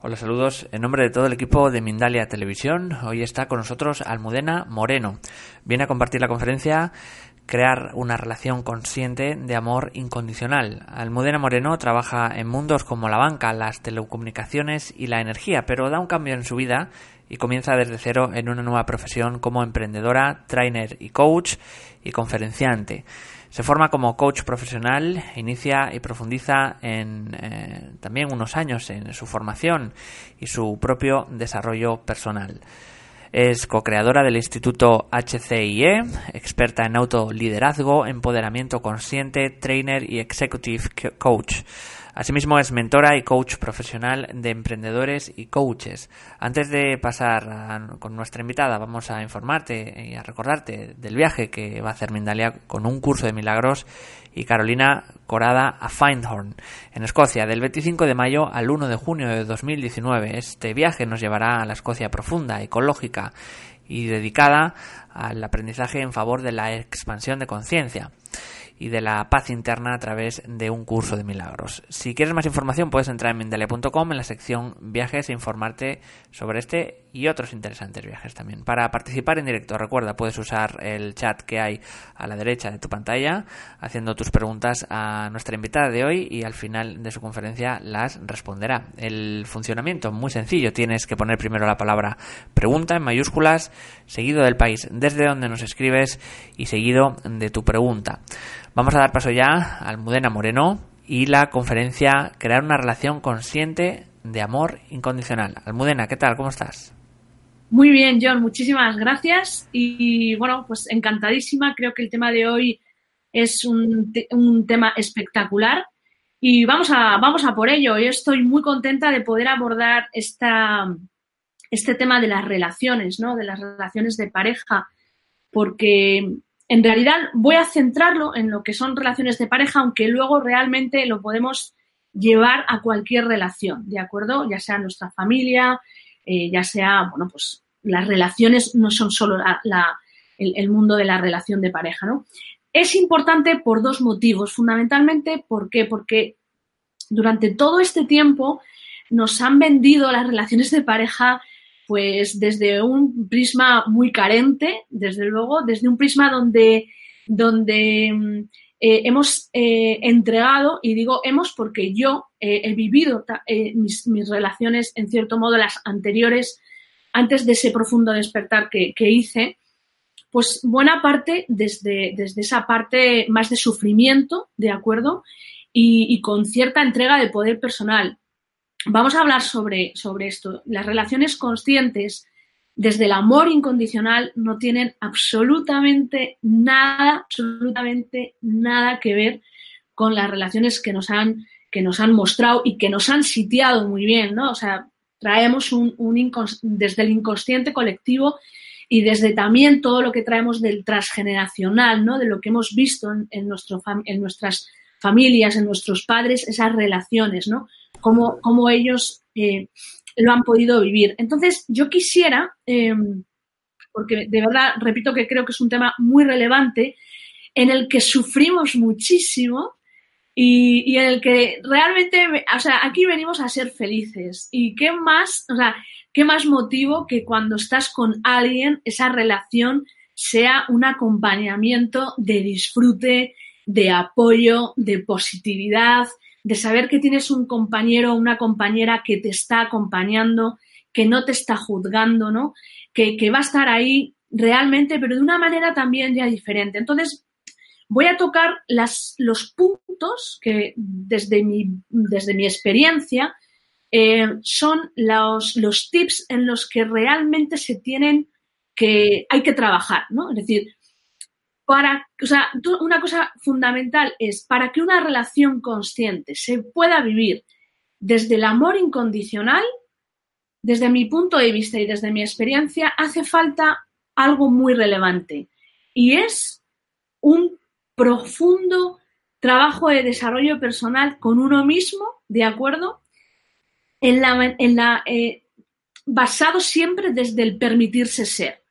Hola, saludos. En nombre de todo el equipo de Mindalia Televisión, hoy está con nosotros Almudena Moreno. Viene a compartir la conferencia Crear una relación consciente de amor incondicional. Almudena Moreno trabaja en mundos como la banca, las telecomunicaciones y la energía, pero da un cambio en su vida y comienza desde cero en una nueva profesión como emprendedora, trainer y coach y conferenciante. Se forma como coach profesional, inicia y profundiza en eh, también unos años en su formación y su propio desarrollo personal. Es co-creadora del Instituto HCIE, experta en autoliderazgo, empoderamiento consciente, trainer y executive coach. Asimismo es mentora y coach profesional de emprendedores y coaches. Antes de pasar con nuestra invitada, vamos a informarte y a recordarte del viaje que va a hacer Mindalia con un curso de milagros y Carolina Corada a Findhorn, en Escocia, del 25 de mayo al 1 de junio de 2019. Este viaje nos llevará a la Escocia profunda, ecológica y dedicada al aprendizaje en favor de la expansión de conciencia y de la paz interna a través de un curso de milagros. Si quieres más información puedes entrar en Mindalia.com en la sección viajes e informarte sobre este y otros interesantes viajes también. Para participar en directo, recuerda, puedes usar el chat que hay a la derecha de tu pantalla haciendo tus preguntas a nuestra invitada de hoy y al final de su conferencia las responderá. El funcionamiento muy sencillo, tienes que poner primero la palabra pregunta en mayúsculas, seguido del país desde donde nos escribes y seguido de tu pregunta. Vamos a dar paso ya a Almudena Moreno y la conferencia Crear una relación consciente de amor incondicional. Almudena, ¿qué tal? ¿Cómo estás? Muy bien, John, muchísimas gracias. Y bueno, pues encantadísima. Creo que el tema de hoy es un, un tema espectacular. Y vamos a, vamos a por ello. Yo estoy muy contenta de poder abordar esta, este tema de las relaciones, ¿no? De las relaciones de pareja, porque en realidad voy a centrarlo en lo que son relaciones de pareja, aunque luego realmente lo podemos llevar a cualquier relación, ¿de acuerdo? Ya sea nuestra familia, eh, ya sea, bueno, pues las relaciones no son solo el, mundo de la relación de pareja, ¿no? Es importante por dos motivos, fundamentalmente, ¿por qué? Porque durante todo este tiempo nos han vendido las relaciones de pareja pues desde un prisma muy carente, desde luego, desde un prisma donde, donde mm, eh, hemos eh, entregado, y digo hemos porque yo eh, he vivido mis, relaciones, en cierto modo, las anteriores, antes de ese profundo despertar que, hice, pues buena parte desde, desde, esa parte más de sufrimiento, ¿de acuerdo? y con cierta entrega de poder personal. Vamos a hablar sobre, sobre esto. Las relaciones conscientes desde el amor incondicional no tienen absolutamente nada, absolutamente nada que ver con las relaciones que nos han, que nos han mostrado y que nos han sitiado muy bien, ¿no? O sea, traemos un, desde el inconsciente colectivo y desde también todo lo que traemos del transgeneracional, ¿no? De lo que hemos visto en, nuestro, en nuestras familias, en nuestros padres, esas relaciones, ¿no? Cómo, ellos eh, lo han podido vivir. Entonces, yo quisiera, em, porque de verdad, repito que creo que es un tema muy relevante, en el que sufrimos muchísimo y, en el que realmente, o sea, aquí venimos a ser felices. ¿Y qué más, o sea, qué más motivo que cuando estás con alguien, esa relación sea un acompañamiento de disfrute, de apoyo, de positividad, de saber que tienes un compañero o una compañera que te está acompañando, que no te está juzgando, ¿no? Que, va a estar ahí realmente, pero de una manera también ya diferente. Entonces, voy a tocar las, los puntos que desde mi, desde mi experiencia eh, son los, los tips en los que realmente se tienen que, hay que trabajar, ¿no? Es decir, para, o sea, una cosa fundamental es, para que una relación consciente se pueda vivir desde el amor incondicional, desde mi punto de vista y desde mi experiencia, hace falta algo muy relevante y es un profundo trabajo de desarrollo personal con uno mismo, ¿de acuerdo? En la, en la, eh, basado siempre desde el permitirse ser.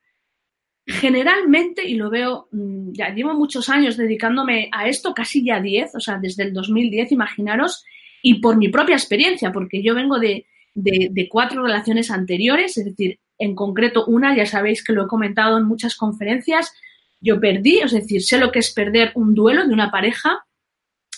Generalmente, y lo veo, mm, ya llevo muchos años dedicándome a esto, casi ya 10, o sea, desde el 2010, imaginaros, y por mi propia experiencia, porque yo vengo de, de, cuatro relaciones anteriores, es decir, en concreto una, ya sabéis que lo he comentado en muchas conferencias, yo perdí, es decir, sé lo que es perder un duelo de una pareja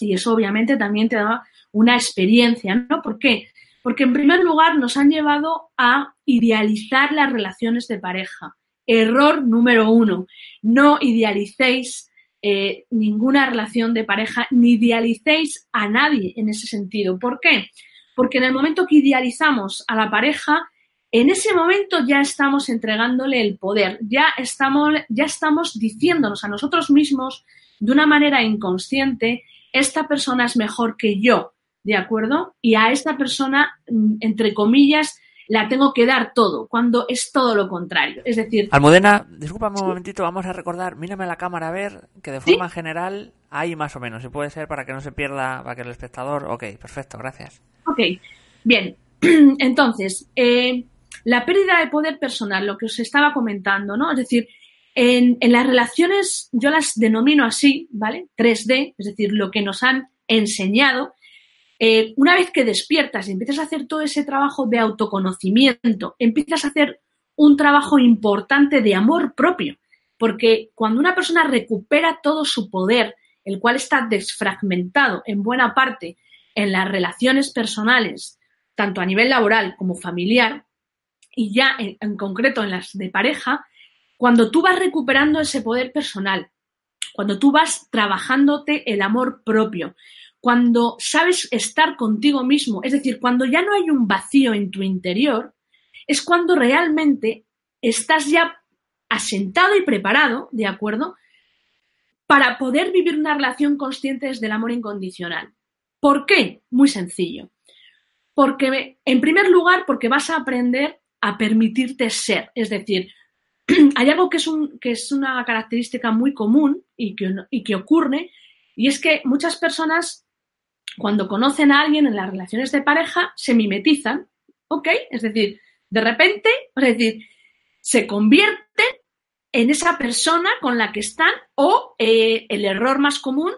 y eso obviamente también te da una experiencia, ¿no? ¿Por qué? Porque en primer lugar nos han llevado a idealizar las relaciones de pareja. Error número uno, no idealicéis eh, ninguna relación de pareja, ni idealicéis a nadie en ese sentido. ¿Por qué? Porque en el momento que idealizamos a la pareja, en ese momento ya estamos entregándole el poder, ya estamos, ya estamos diciéndonos a nosotros mismos de una manera inconsciente, esta persona es mejor que yo, ¿de acuerdo? Y a esta persona, mm, entre comillas, la tengo que dar todo, cuando es todo lo contrario. Es decir... Almudena, discúlpame un momentito, vamos a recordar, mírame la cámara a ver que de forma general hay más o menos, si puede ser para que no se pierda, para que el espectador... Ok, perfecto, gracias. Ok, bien. Entonces, eh, la pérdida de poder personal, lo que os estaba comentando, ¿no? Es decir, en, en, las relaciones yo las denomino así, ¿vale? 3D, es decir, lo que nos han enseñado eh, una vez que despiertas y empiezas a hacer todo ese trabajo de autoconocimiento, empiezas a hacer un trabajo importante de amor propio, porque cuando una persona recupera todo su poder, el cual está desfragmentado en buena parte en las relaciones personales, tanto a nivel laboral como familiar, y ya en, en concreto en las de pareja, cuando tú vas recuperando ese poder personal, cuando tú vas trabajándote el amor propio, cuando sabes estar contigo mismo, es decir, cuando ya no hay un vacío en tu interior, es cuando realmente estás ya asentado y preparado, ¿de acuerdo? Para poder vivir una relación consciente desde el amor incondicional. ¿Por qué? Muy sencillo. Porque, en primer lugar, porque vas a aprender a permitirte ser. Es decir, hay algo que es, un, que es una característica muy común y que, y que ocurre, y es que muchas personas cuando conocen a alguien en las relaciones de pareja, se mimetizan, ¿ok? Es decir, de repente, es decir, se convierten en esa persona con la que están o eh, el error más común,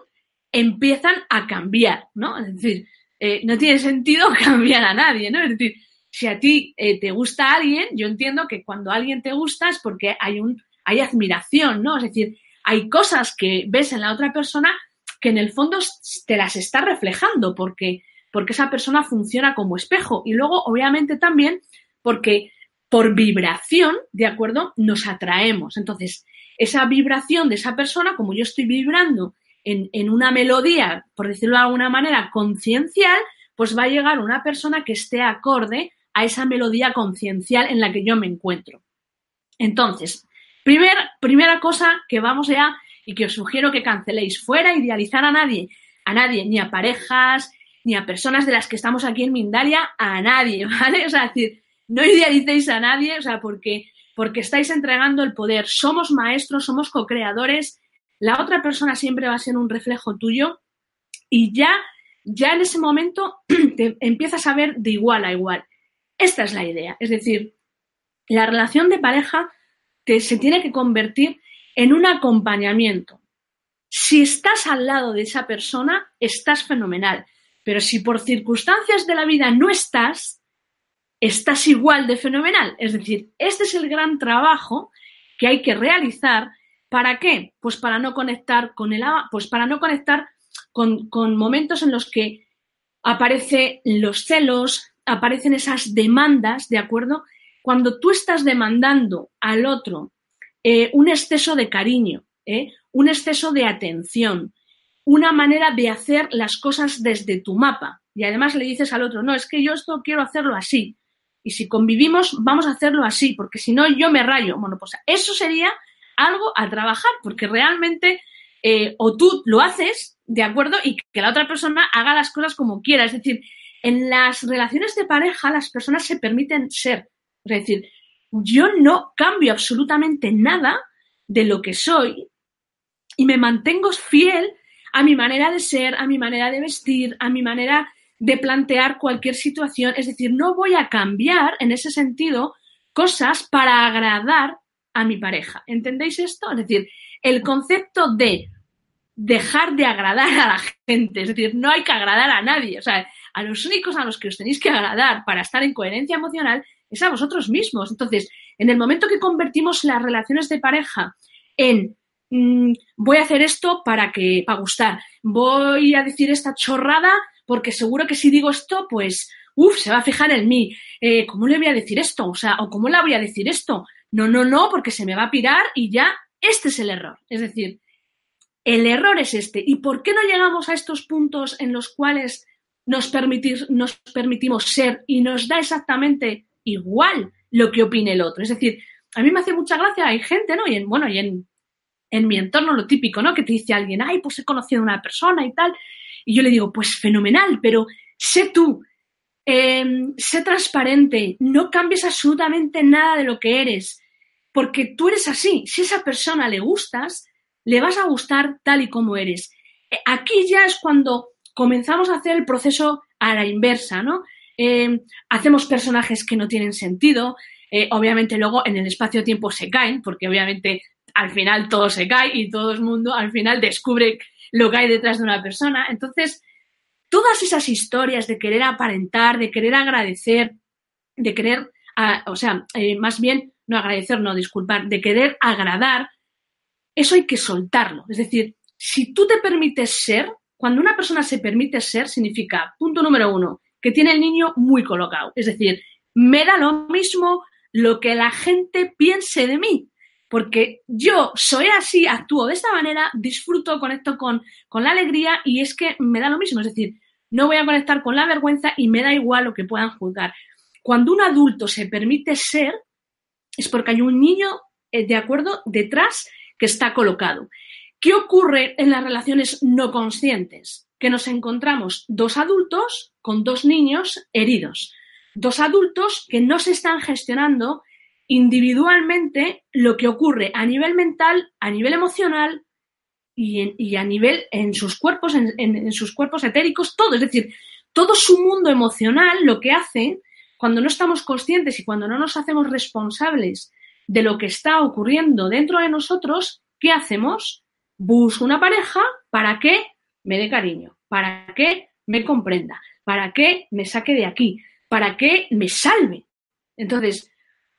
empiezan a cambiar, ¿no? Es decir, eh, no tiene sentido cambiar a nadie, ¿no? Es decir, si a ti eh, te gusta alguien, yo entiendo que cuando alguien te gusta es porque hay un, hay admiración, ¿no? Es decir, hay cosas que ves en la otra persona que en el fondo te las está reflejando porque, porque esa persona funciona como espejo. Y luego, obviamente, también porque por vibración, ¿de acuerdo? Nos atraemos. Entonces, esa vibración de esa persona, como yo estoy vibrando en, en una melodía, por decirlo de alguna manera, conciencial, pues va a llegar una persona que esté acorde a esa melodía conciencial en la que yo me encuentro. Entonces, primer, primera cosa que vamos ya y que os sugiero que canceléis. Fuera idealizar a nadie, a nadie, ni a parejas, ni a personas de las que estamos aquí en Mindalia, a nadie, ¿vale? O sea, decir, no idealicéis a nadie, o sea, porque, porque estáis entregando el poder. Somos maestros, somos co-creadores, la otra persona siempre va a ser un reflejo tuyo y ya, ya en ese momento te empiezas a ver de igual a igual. Esta es la idea, es decir, la relación de pareja te, se tiene que convertir en un acompañamiento. Si estás al lado de esa persona, estás fenomenal. Pero si por circunstancias de la vida no estás, estás igual de fenomenal. Es decir, este es el gran trabajo que hay que realizar. ¿Para qué? Pues para no conectar con el pues para no conectar con, con momentos en los que aparecen los celos, aparecen esas demandas, ¿de acuerdo? Cuando tú estás demandando al otro eh, un exceso de cariño, ¿eh? un exceso de atención, una manera de hacer las cosas desde tu mapa. Y además le dices al otro, no, es que yo esto quiero hacerlo así. Y si convivimos, vamos a hacerlo así, porque si no, yo me rayo. Bueno, pues eso sería algo a trabajar, porque realmente eh, o tú lo haces, ¿de acuerdo? Y que la otra persona haga las cosas como quiera. Es decir, en las relaciones de pareja las personas se permiten ser. Es decir, yo no cambio absolutamente nada de lo que soy y me mantengo fiel a mi manera de ser, a mi manera de vestir, a mi manera de plantear cualquier situación. Es decir, no voy a cambiar en ese sentido cosas para agradar a mi pareja. ¿Entendéis esto? Es decir, el concepto de dejar de agradar a la gente, es decir, no hay que agradar a nadie, o sea, a los únicos a los que os tenéis que agradar para estar en coherencia emocional es a vosotros mismos. Entonces, en el momento que convertimos las relaciones de pareja en mm, voy a hacer esto para que para gustar, voy a decir esta chorrada porque seguro que si digo esto, pues, uff, se va a fijar en mí. Eh, ¿Cómo le voy a decir esto? O sea, ¿o cómo la voy a decir esto? No, no, no, porque se me va a pirar y ya, este es el error. Es decir, el error es este. ¿Y por qué no llegamos a estos puntos en los cuales nos, nos permitimos ser y nos da exactamente igual lo que opine el otro? Es decir, a mí me hace mucha gracia, hay gente, ¿no? Y en, bueno, y en, en mi entorno lo típico, ¿no? Que te dice alguien, ay, pues he conocido a una persona y tal. Y yo le digo, pues fenomenal, pero sé tú, em, sé transparente, no cambies absolutamente nada de lo que eres, porque tú eres así. Si a esa persona le gustas, le vas a gustar tal y como eres. Eh, aquí ya es cuando comenzamos a hacer el proceso a la inversa, ¿no? Em, hacemos personajes que no tienen sentido, eh, obviamente luego en el espacio-tiempo se caen, porque obviamente al final todo se cae y todo el mundo al final descubre lo que hay detrás de una persona. Entonces, todas esas historias de querer aparentar, de querer agradecer, de querer, o sea, eh, más bien, no agradecer, no disculpar, de querer agradar, eso hay que soltarlo. Es decir, si tú te permites ser, cuando una persona se permite ser, significa, punto número uno, que tiene el niño muy colocado. Es decir, me da lo mismo lo que la gente piense de mí, porque yo soy así, actúo de esta manera, disfruto, conecto con, con la alegría y es que me da lo mismo. Es decir, no voy a conectar con la vergüenza y me da igual lo que puedan juzgar. Cuando un adulto se permite ser, es porque hay un niño, eh, de acuerdo, detrás que está colocado. ¿Qué ocurre en las relaciones no conscientes? Que nos encontramos dos adultos con dos niños heridos, dos adultos que no se están gestionando individualmente lo que ocurre a nivel mental, a nivel emocional y, a nivel en sus cuerpos, en, sus cuerpos etéricos, todo. Es decir, todo su mundo emocional lo que hace cuando no estamos conscientes y cuando no nos hacemos responsables de lo que está ocurriendo dentro de nosotros, ¿qué hacemos? Busco una pareja para que me dé cariño, para que me comprenda, para que me saque de aquí, para que me salve. Entonces,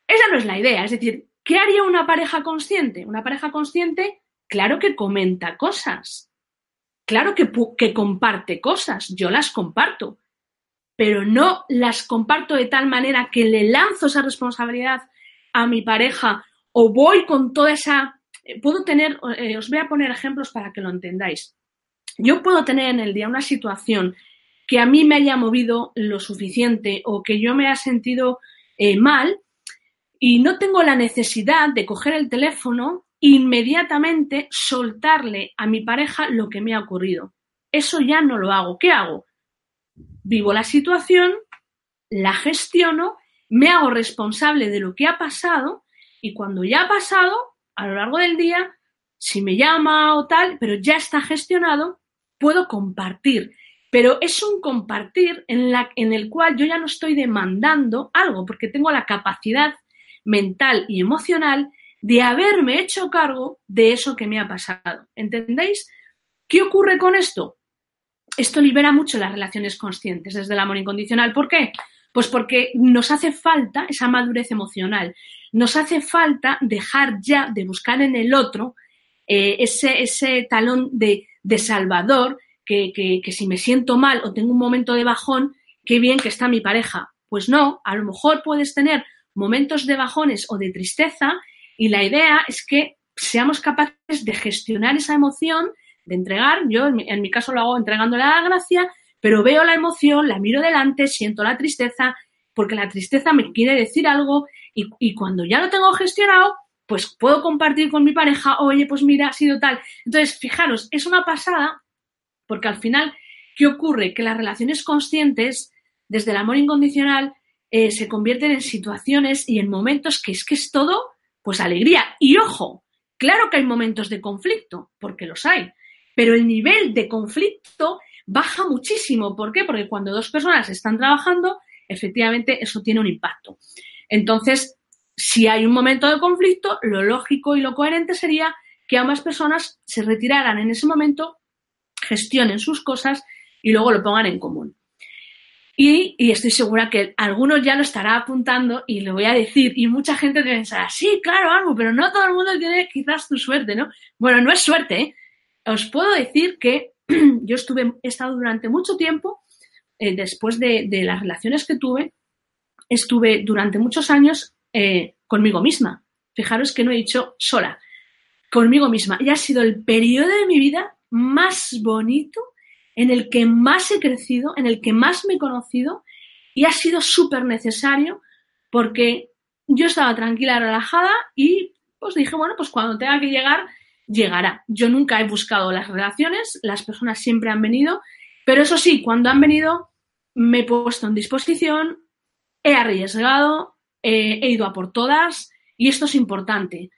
esa no es la idea. Es decir, ¿qué haría una pareja consciente? Una pareja consciente, claro que comenta cosas. Claro que, que comparte cosas. Yo las comparto. Pero no las comparto de tal manera que le lanzo esa responsabilidad a mi pareja o voy con toda esa... Eh, puedo tener, eh, os voy a poner ejemplos para que lo entendáis. Yo puedo tener en el día una situación que a mí me haya movido lo suficiente o que yo me haya sentido eh, mal y no tengo la necesidad de coger el teléfono e inmediatamente soltarle a mi pareja lo que me ha ocurrido. Eso ya no lo hago. ¿Qué hago? Vivo la situación, la gestiono me hago responsable de lo que ha pasado y cuando ya ha pasado, a lo largo del día, si me llama o tal, pero ya está gestionado, puedo compartir. Pero es un compartir en, el cual yo ya no estoy demandando algo, porque tengo la capacidad mental y emocional de haberme hecho cargo de eso que me ha pasado. ¿Entendéis? ¿Qué ocurre con esto? Esto libera mucho las relaciones conscientes desde el amor incondicional. ¿Por qué? Pues porque nos hace falta esa madurez emocional, nos hace falta dejar ya de buscar en el otro eh, ese, talón de salvador, que, que, que, si me siento mal o tengo un momento de bajón, qué bien que está mi pareja. Pues no, a lo mejor puedes tener momentos de bajones o de tristeza y la idea es que seamos capaces de gestionar esa emoción, de entregar, yo en mi, caso lo hago entregándole la gracia, pero veo la emoción, la miro delante, siento la tristeza, porque la tristeza me quiere decir algo y, cuando ya lo tengo gestionado, pues puedo compartir con mi pareja, oye, pues mira, ha sido tal. Entonces, fijaros, es una pasada porque al final, ¿qué ocurre? Que las relaciones conscientes, desde el amor incondicional, eh, se convierten en situaciones y en momentos que es que es todo, pues alegría. Y ojo, claro que hay momentos de conflicto, porque los hay, pero el nivel de conflicto baja muchísimo. ¿Por qué? Porque cuando dos personas están trabajando, efectivamente eso tiene un impacto. Entonces, si hay un momento de conflicto, lo lógico y lo coherente sería que ambas personas se retiraran en ese momento, gestionen sus cosas y luego lo pongan en común. Y, estoy segura que algunos ya lo estará apuntando y lo voy a decir. Y mucha gente te pensará, sí, claro, algo, pero no todo el mundo tiene quizás tu suerte, ¿no? Bueno, no es suerte, ¿eh? Os puedo decir que yo estuve, he estado durante mucho tiempo, eh, después de, las relaciones que tuve, estuve durante muchos años eh, conmigo misma. Fijaros que no he dicho sola, conmigo misma. Y ha sido el periodo de mi vida más bonito, en el que más he crecido, en el que más me he conocido y ha sido súper necesario porque yo estaba tranquila, relajada y pues dije, bueno, pues cuando tenga que llegar, llegará. Yo nunca he buscado las relaciones, las personas siempre han venido, pero eso sí, cuando han venido me he puesto en disposición, he arriesgado, eh, he ido a por todas y esto es importante.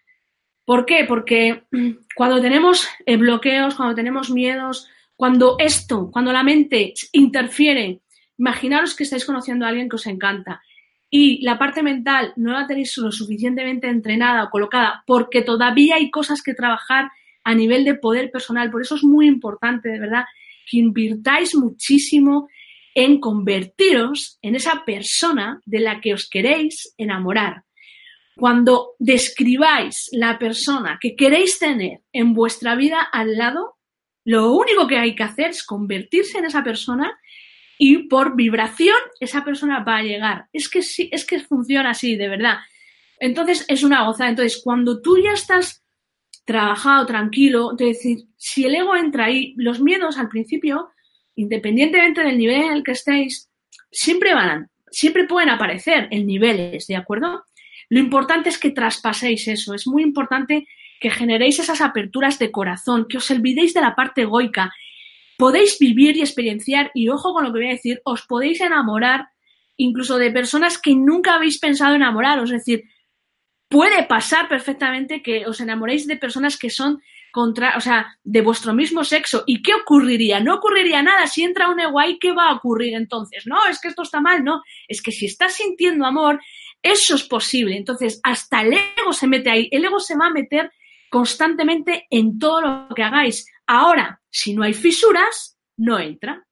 ¿Por qué? Porque cuando tenemos eh, bloqueos, cuando tenemos miedos, cuando esto, cuando la mente interfiere, imaginaros que estáis conociendo a alguien que os encanta y la parte mental no la tenéis lo suficientemente entrenada o colocada porque todavía hay cosas que trabajar a nivel de poder personal. Por eso es muy importante, de verdad, que invirtáis muchísimo en convertiros en esa persona de la que os queréis enamorar. Cuando describáis la persona que queréis tener en vuestra vida al lado, lo único que hay que hacer es convertirse en esa persona y por vibración esa persona va a llegar. Es que sí, es que funciona así, de verdad. Entonces es una gozada. Entonces, cuando tú ya estás trabajado, tranquilo, es decir, si el ego entra ahí, los miedos al principio independientemente del nivel en el que estéis, siempre van, siempre pueden aparecer en niveles, ¿de acuerdo? Lo importante es que traspaséis eso, es muy importante que generéis esas aperturas de corazón, que os olvidéis de la parte egoica. Podéis vivir y experienciar, y ojo con lo que voy a decir, os podéis enamorar incluso de personas que nunca habéis pensado enamoraros. Es decir, puede pasar perfectamente que os enamoréis de personas que son contra, o sea, de vuestro mismo sexo. ¿Y qué ocurriría? No ocurriría nada. Si entra un ego ahí, ¿qué va a ocurrir entonces? No, es que esto está mal, no. Es que si estás sintiendo amor, eso es posible. Entonces, hasta el ego se mete ahí. El ego se va a meter constantemente en todo lo que hagáis. Ahora, si no hay fisuras, no entra.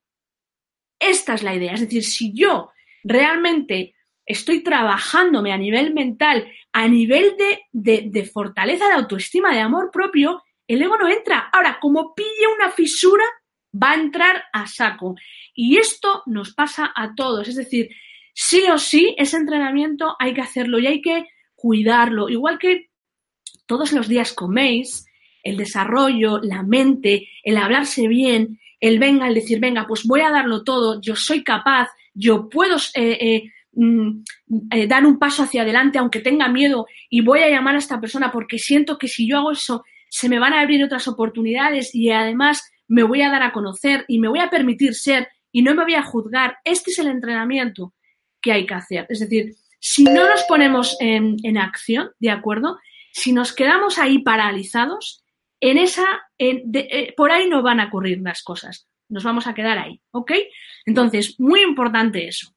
Esta es la idea. Es decir, si yo realmente estoy trabajándome a nivel mental, a nivel de, de, de fortaleza de autoestima, de amor propio, el ego no entra. Ahora, como pille una fisura, va a entrar a saco. Y esto nos pasa a todos. Es decir, sí o sí, ese entrenamiento hay que hacerlo y hay que cuidarlo. Igual que todos los días coméis, el desarrollo, la mente, el hablarse bien, el venga, el decir, venga, pues voy a darlo todo, yo soy capaz, yo puedo eh, eh, mm, eh, dar un paso hacia adelante aunque tenga miedo y voy a llamar a esta persona porque siento que si yo hago eso se me van a abrir otras oportunidades y además me voy a dar a conocer y me voy a permitir ser y no me voy a juzgar. Este es el entrenamiento que hay que hacer. Es decir, si no nos ponemos en, acción, ¿de acuerdo? Si nos quedamos ahí paralizados, en esa, eh, por ahí no van a ocurrir las cosas. Nos vamos a quedar ahí, ¿ok? Entonces, muy importante eso.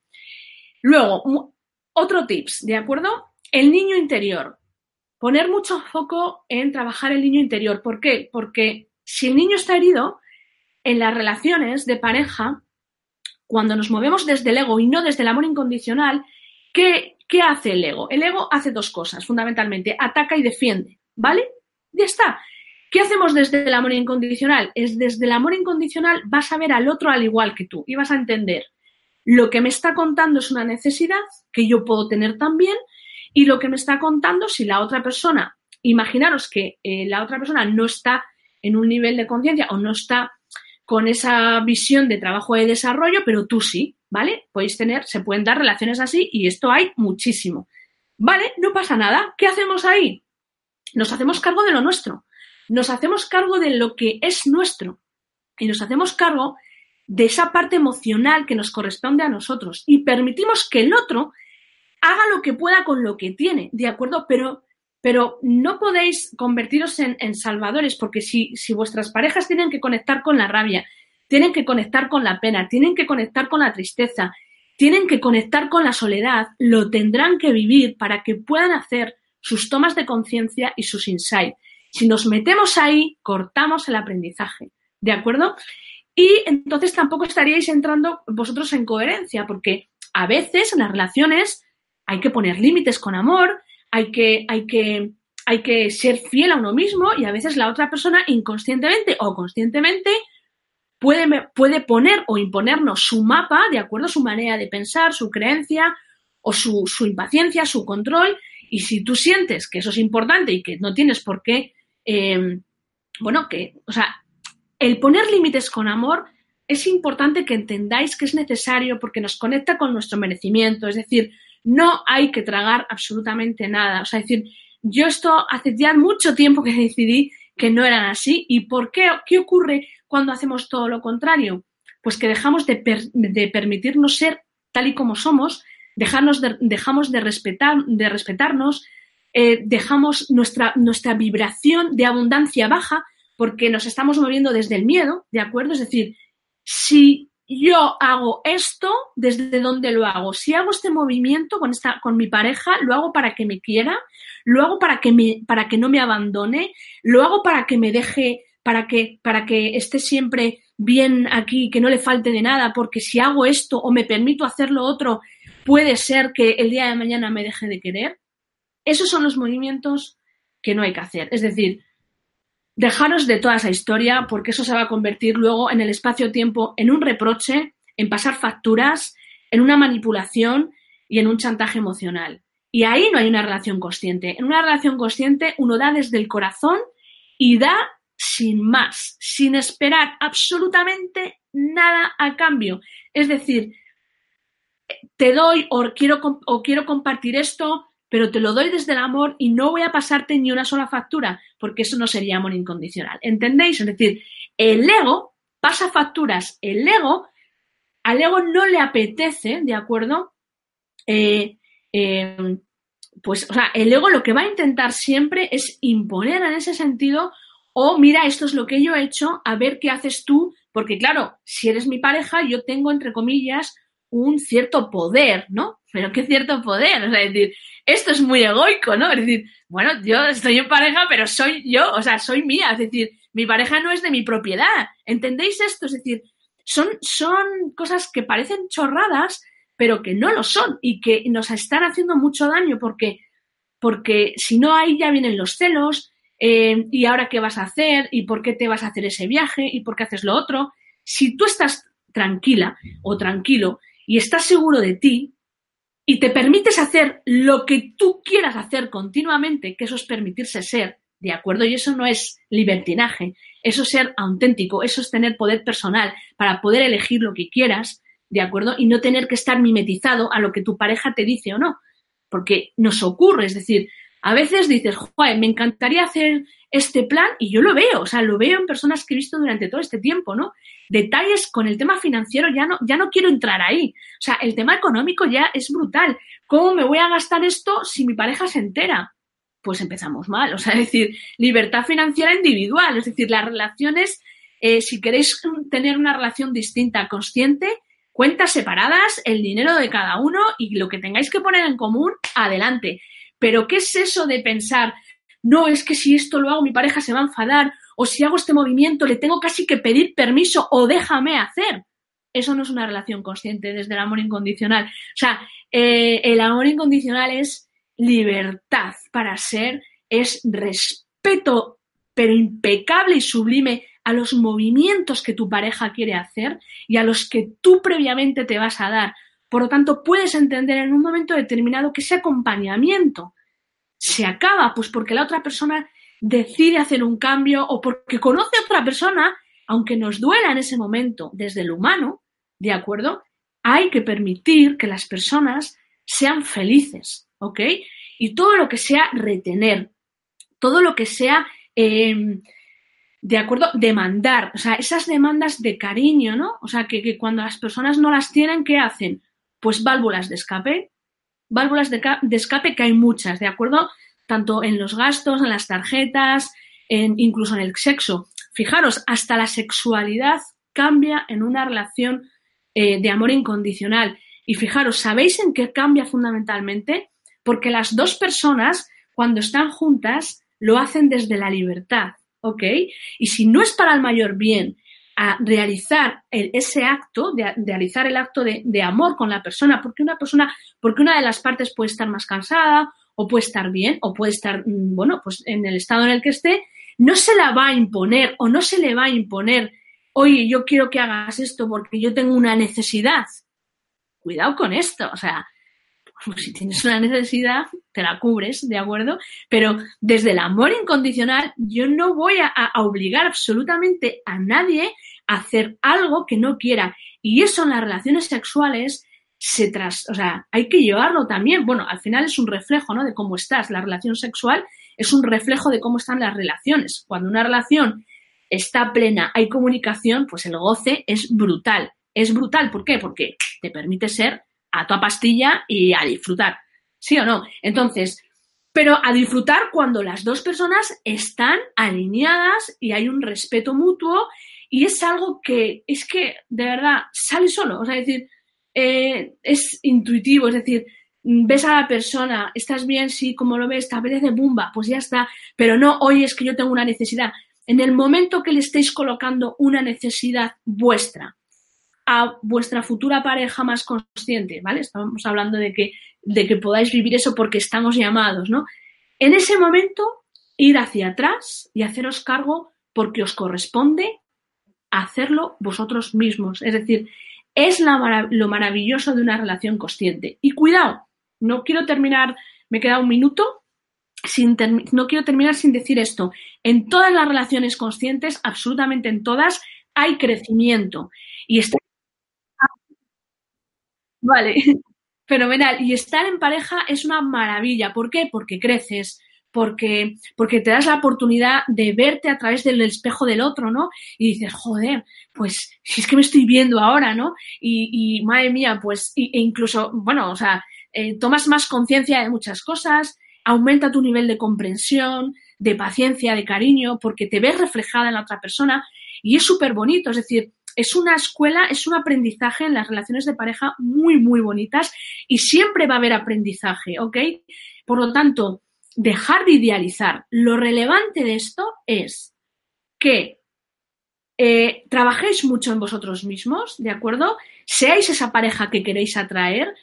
Luego, otro tips, ¿de acuerdo? El niño interior poner mucho foco en trabajar el niño interior. ¿Por qué? Porque si el niño está herido, en las relaciones de pareja, cuando nos movemos desde el ego y no desde el amor incondicional, ¿qué, ¿qué hace el ego? El ego hace dos cosas, fundamentalmente, ataca y defiende, ¿vale? Ya está. ¿Qué hacemos desde el amor incondicional? Es desde el amor incondicional vas a ver al otro al igual que tú y vas a entender lo que me está contando es una necesidad que yo puedo tener también y lo que me está contando, si la otra persona, imaginaros que eh, la otra persona no está en un nivel de conciencia o no está con esa visión de trabajo de desarrollo, pero tú sí, ¿vale? Podéis tener, se pueden dar relaciones así y esto hay muchísimo. ¿Vale? No pasa nada. ¿Qué hacemos ahí? nos hacemos cargo de lo nuestro, nos hacemos cargo de lo que es nuestro y nos hacemos cargo de esa parte emocional que nos corresponde a nosotros y permitimos que el otro haga lo que pueda con lo que tiene, ¿de acuerdo? Pero, pero no podéis convertiros en, salvadores porque si, si vuestras parejas tienen que conectar con la rabia, tienen que conectar con la pena, tienen que conectar con la tristeza, tienen que conectar con la soledad, lo tendrán que vivir para que puedan hacer sus tomas de conciencia y sus insights. Si nos metemos ahí, cortamos el aprendizaje, ¿de acuerdo? Y entonces tampoco estaríais entrando vosotros en coherencia, porque a veces en las relaciones hay que poner límites con amor, hay que, hay que, hay que ser fiel a uno mismo y a veces la otra persona inconscientemente o conscientemente puede, puede poner o imponernos su mapa de acuerdo a su manera de pensar, su creencia o su, impaciencia, su control. Y si tú sientes que eso es importante y que no tienes por qué, eh, bueno, que, o sea, el poner límites con amor es importante que entendáis que es necesario porque nos conecta con nuestro merecimiento. Es decir, no hay que tragar absolutamente nada. O sea, es decir, yo esto hace ya mucho tiempo que decidí que no eran así. ¿Y por qué? ¿Qué ocurre cuando hacemos todo lo contrario? Pues que dejamos de, de permitirnos ser tal y como somos, dejarnos de, dejamos de, respetar, de respetarnos, eh, dejamos nuestra, nuestra vibración de abundancia baja porque nos estamos moviendo desde el miedo, ¿de acuerdo? Es decir, si yo hago esto, ¿desde dónde lo hago? Si hago este movimiento con, esta, con mi pareja, lo hago para que me quiera, lo hago para que, me, para que no me abandone, lo hago para que me deje, para que, para que esté siempre bien aquí, que no le falte de nada, porque si hago esto o me permito hacer lo otro, puede ser que el día de mañana me deje de querer. Esos son los movimientos que no hay que hacer. Es decir, Dejaros de toda esa historia porque eso se va a convertir luego en el espacio-tiempo en un reproche, en pasar facturas, en una manipulación y en un chantaje emocional. Y ahí no hay una relación consciente. En una relación consciente uno da desde el corazón y da sin más, sin esperar absolutamente nada a cambio. Es decir, te doy o quiero, o quiero compartir esto, pero te lo doy desde el amor y no voy a pasarte ni una sola factura, porque eso no sería amor incondicional. ¿Entendéis? Es decir, el ego pasa facturas, el ego, al ego no le apetece, ¿de acuerdo? Eh, eh, pues, o sea, el ego lo que va a intentar siempre es imponer en ese sentido, o mira, esto es lo que yo he hecho, a ver qué haces tú, porque claro, si eres mi pareja, yo tengo, entre comillas, un cierto poder, ¿no? Pero qué cierto poder, o sea, es decir, esto es muy egoico, ¿no? Es decir, bueno, yo estoy en pareja, pero soy yo, o sea, soy mía, es decir, mi pareja no es de mi propiedad, ¿entendéis esto? Es decir, son, son cosas que parecen chorradas, pero que no lo son y que nos están haciendo mucho daño porque, porque si no ahí ya vienen los celos, eh, y ahora qué vas a hacer, y por qué te vas a hacer ese viaje, y por qué haces lo otro. Si tú estás tranquila o tranquilo y estás seguro de ti y te permites hacer lo que tú quieras hacer continuamente, que eso es permitirse ser, ¿de acuerdo? Y eso no es libertinaje, eso es ser auténtico, eso es tener poder personal para poder elegir lo que quieras, ¿de acuerdo? Y no tener que estar mimetizado a lo que tu pareja te dice o no, porque nos ocurre, es decir, a veces dices, joder, me encantaría hacer este plan y yo lo veo, o sea, lo veo en personas que he visto durante todo este tiempo, ¿no? Detalles con el tema financiero, ya no, ya no quiero entrar ahí. O sea, el tema económico ya es brutal. ¿Cómo me voy a gastar esto si mi pareja se entera? Pues empezamos mal, o sea, es decir, libertad financiera individual, es decir, las relaciones, eh, si queréis tener una relación distinta, consciente, cuentas separadas, el dinero de cada uno y lo que tengáis que poner en común, adelante. Pero ¿qué es eso de pensar, no, es que si esto lo hago mi pareja se va a enfadar, o si hago este movimiento le tengo casi que pedir permiso o déjame hacer? Eso no es una relación consciente desde el amor incondicional. O sea, eh, el amor incondicional es libertad para ser, es respeto, pero impecable y sublime a los movimientos que tu pareja quiere hacer y a los que tú previamente te vas a dar. Por lo tanto, puedes entender en un momento determinado que ese acompañamiento se acaba, pues porque la otra persona decide hacer un cambio o porque conoce a otra persona, aunque nos duela en ese momento desde el humano, ¿de acuerdo? Hay que permitir que las personas sean felices, ¿ok? Y todo lo que sea retener, todo lo que sea, em, de acuerdo, demandar, o sea, esas demandas de cariño, ¿no? O sea, que, que, cuando las personas no las tienen, ¿qué hacen? Pues válvulas de escape, válvulas de, escape que hay muchas, ¿de acuerdo? Tanto en los gastos, en las tarjetas, en, incluso en el sexo. Fijaros, hasta la sexualidad cambia en una relación eh, de amor incondicional. Y fijaros, ¿sabéis en qué cambia fundamentalmente? Porque las dos personas, cuando están juntas, lo hacen desde la libertad, ¿ok? Y si no es para el mayor bien a realizar ese acto, de, realizar el acto de, de, amor con la persona, porque una persona, porque una de las partes puede estar más cansada, o puede estar bien, o puede estar, mm, bueno, pues en el estado en el que esté, no se la va a imponer o no se le va a imponer, oye, yo quiero que hagas esto porque yo tengo una necesidad. Cuidado con esto, o sea, si tienes una necesidad, te la cubres, ¿de acuerdo? Pero desde el amor incondicional, yo no voy a, a, obligar absolutamente a nadie a hacer algo que no quiera. Y eso en las relaciones sexuales se tras, o sea, hay que llevarlo también. Bueno, al final es un reflejo, ¿no? De cómo estás. La relación sexual es un reflejo de cómo están las relaciones. Cuando una relación está plena, hay comunicación, pues el goce es brutal. Es brutal, ¿por qué? Porque te permite ser a toda pastilla y a disfrutar. ¿Sí o no? Entonces, pero a disfrutar cuando las dos personas están alineadas y hay un respeto mutuo y es algo que es que de verdad sale solo. O sea, es decir, eh, es intuitivo, es decir, ves a la persona, estás bien, sí, como lo ves, te apetece bumba, pues ya está, pero no, hoy es que yo tengo una necesidad. En el momento que le estéis colocando una necesidad vuestra a vuestra futura pareja más consciente, ¿vale? Estamos hablando de que, de que podáis vivir eso porque estamos llamados, ¿no? En ese momento, ir hacia atrás y haceros cargo porque os corresponde hacerlo vosotros mismos. Es decir, es la, lo maravilloso de una relación consciente. Y cuidado, no quiero terminar, me queda un minuto, no quiero terminar sin decir esto. En todas las relaciones conscientes, absolutamente en todas, hay crecimiento. Y estar... Vale, fenomenal. Y estar en pareja es una maravilla. ¿Por qué? Porque creces, porque, porque te das la oportunidad de verte a través del espejo del otro, ¿no? Y dices, joder, pues si es que me estoy viendo ahora, ¿no? Y, y madre mía, pues, e incluso, bueno, o sea, eh, tomas más conciencia de muchas cosas, aumenta tu nivel de comprensión, de paciencia, de cariño, porque te ves reflejada en la otra persona y es súper bonito, es decir, es una escuela, es un aprendizaje en las relaciones de pareja muy, muy bonitas y siempre va a haber aprendizaje, ¿ok? Por lo tanto, dejar de idealizar. Lo relevante de esto es que eh, trabajéis mucho en vosotros mismos, ¿de acuerdo? Seáis esa pareja que queréis atraer,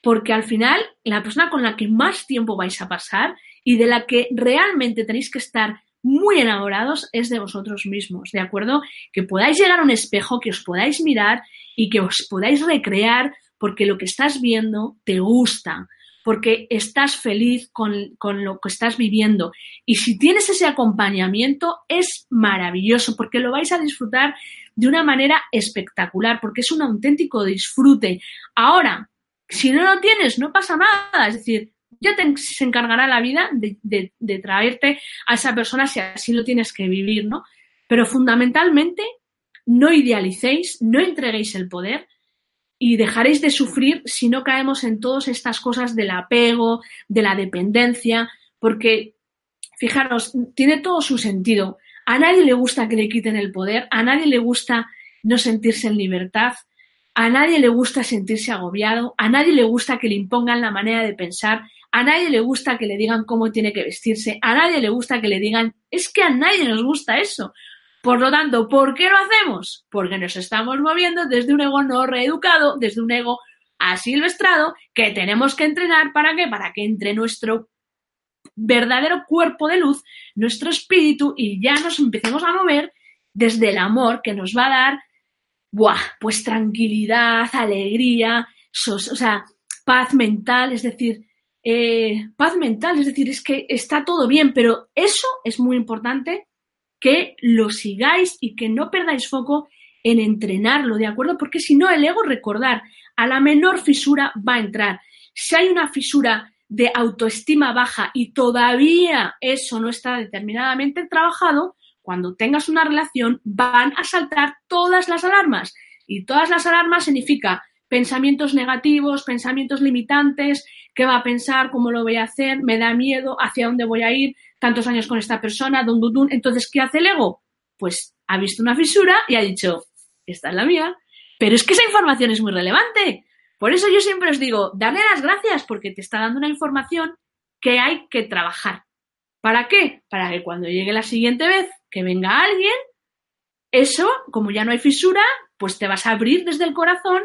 porque al final la persona con la que más tiempo vais a pasar y de la que realmente tenéis que estar muy enamorados es de vosotros mismos, ¿de acuerdo? Que podáis llegar a un espejo, que os podáis mirar y que os podáis recrear porque lo que estás viendo te gusta, porque estás feliz con, con, lo que estás viviendo. Y si tienes ese acompañamiento, es maravilloso, porque lo vais a disfrutar de una manera espectacular, porque es un auténtico disfrute. Ahora, si no lo tienes, no pasa nada. Es decir, ya te, se encargará la vida de, de, de traerte a esa persona si así lo tienes que vivir, ¿no? Pero fundamentalmente, no idealicéis, no entreguéis el poder, y dejaréis de sufrir si no caemos en todas estas cosas del apego, de la dependencia, porque, fijaros, tiene todo su sentido. A nadie le gusta que le quiten el poder, a nadie le gusta no sentirse en libertad, a nadie le gusta sentirse agobiado, a nadie le gusta que le impongan la manera de pensar, a nadie le gusta que le digan cómo tiene que vestirse, a nadie le gusta que le digan, es que a nadie nos gusta eso. Por lo tanto, ¿por qué lo hacemos? Porque nos estamos moviendo desde un ego no reeducado, desde un ego asilvestrado, que tenemos que entrenar para qué? Para que entre nuestro verdadero cuerpo de luz, nuestro espíritu, y ya nos empecemos a mover desde el amor que nos va a dar, ¡buah! Pues tranquilidad, alegría, o sea, paz mental, es decir, eh, paz mental, es decir, es que está todo bien, pero eso es muy importante que lo sigáis y que no perdáis foco en entrenarlo, ¿de acuerdo? Porque si no, el ego, recordar, a la menor fisura va a entrar. Si hay una fisura de autoestima baja y todavía eso no está determinadamente trabajado, cuando tengas una relación van a saltar todas las alarmas. Y todas las alarmas significa pensamientos negativos, pensamientos limitantes, qué va a pensar, cómo lo voy a hacer, me da miedo, hacia dónde voy a ir, tantos años con esta persona, dun, dun, dun. Entonces, ¿qué hace el ego? Pues ha visto una fisura y ha dicho, esta es la mía. Pero es que esa información es muy relevante. Por eso yo siempre os digo, darle las gracias porque te está dando una información que hay que trabajar. ¿Para qué? Para que cuando llegue la siguiente vez que venga alguien, eso, como ya no hay fisura, pues te vas a abrir desde el corazón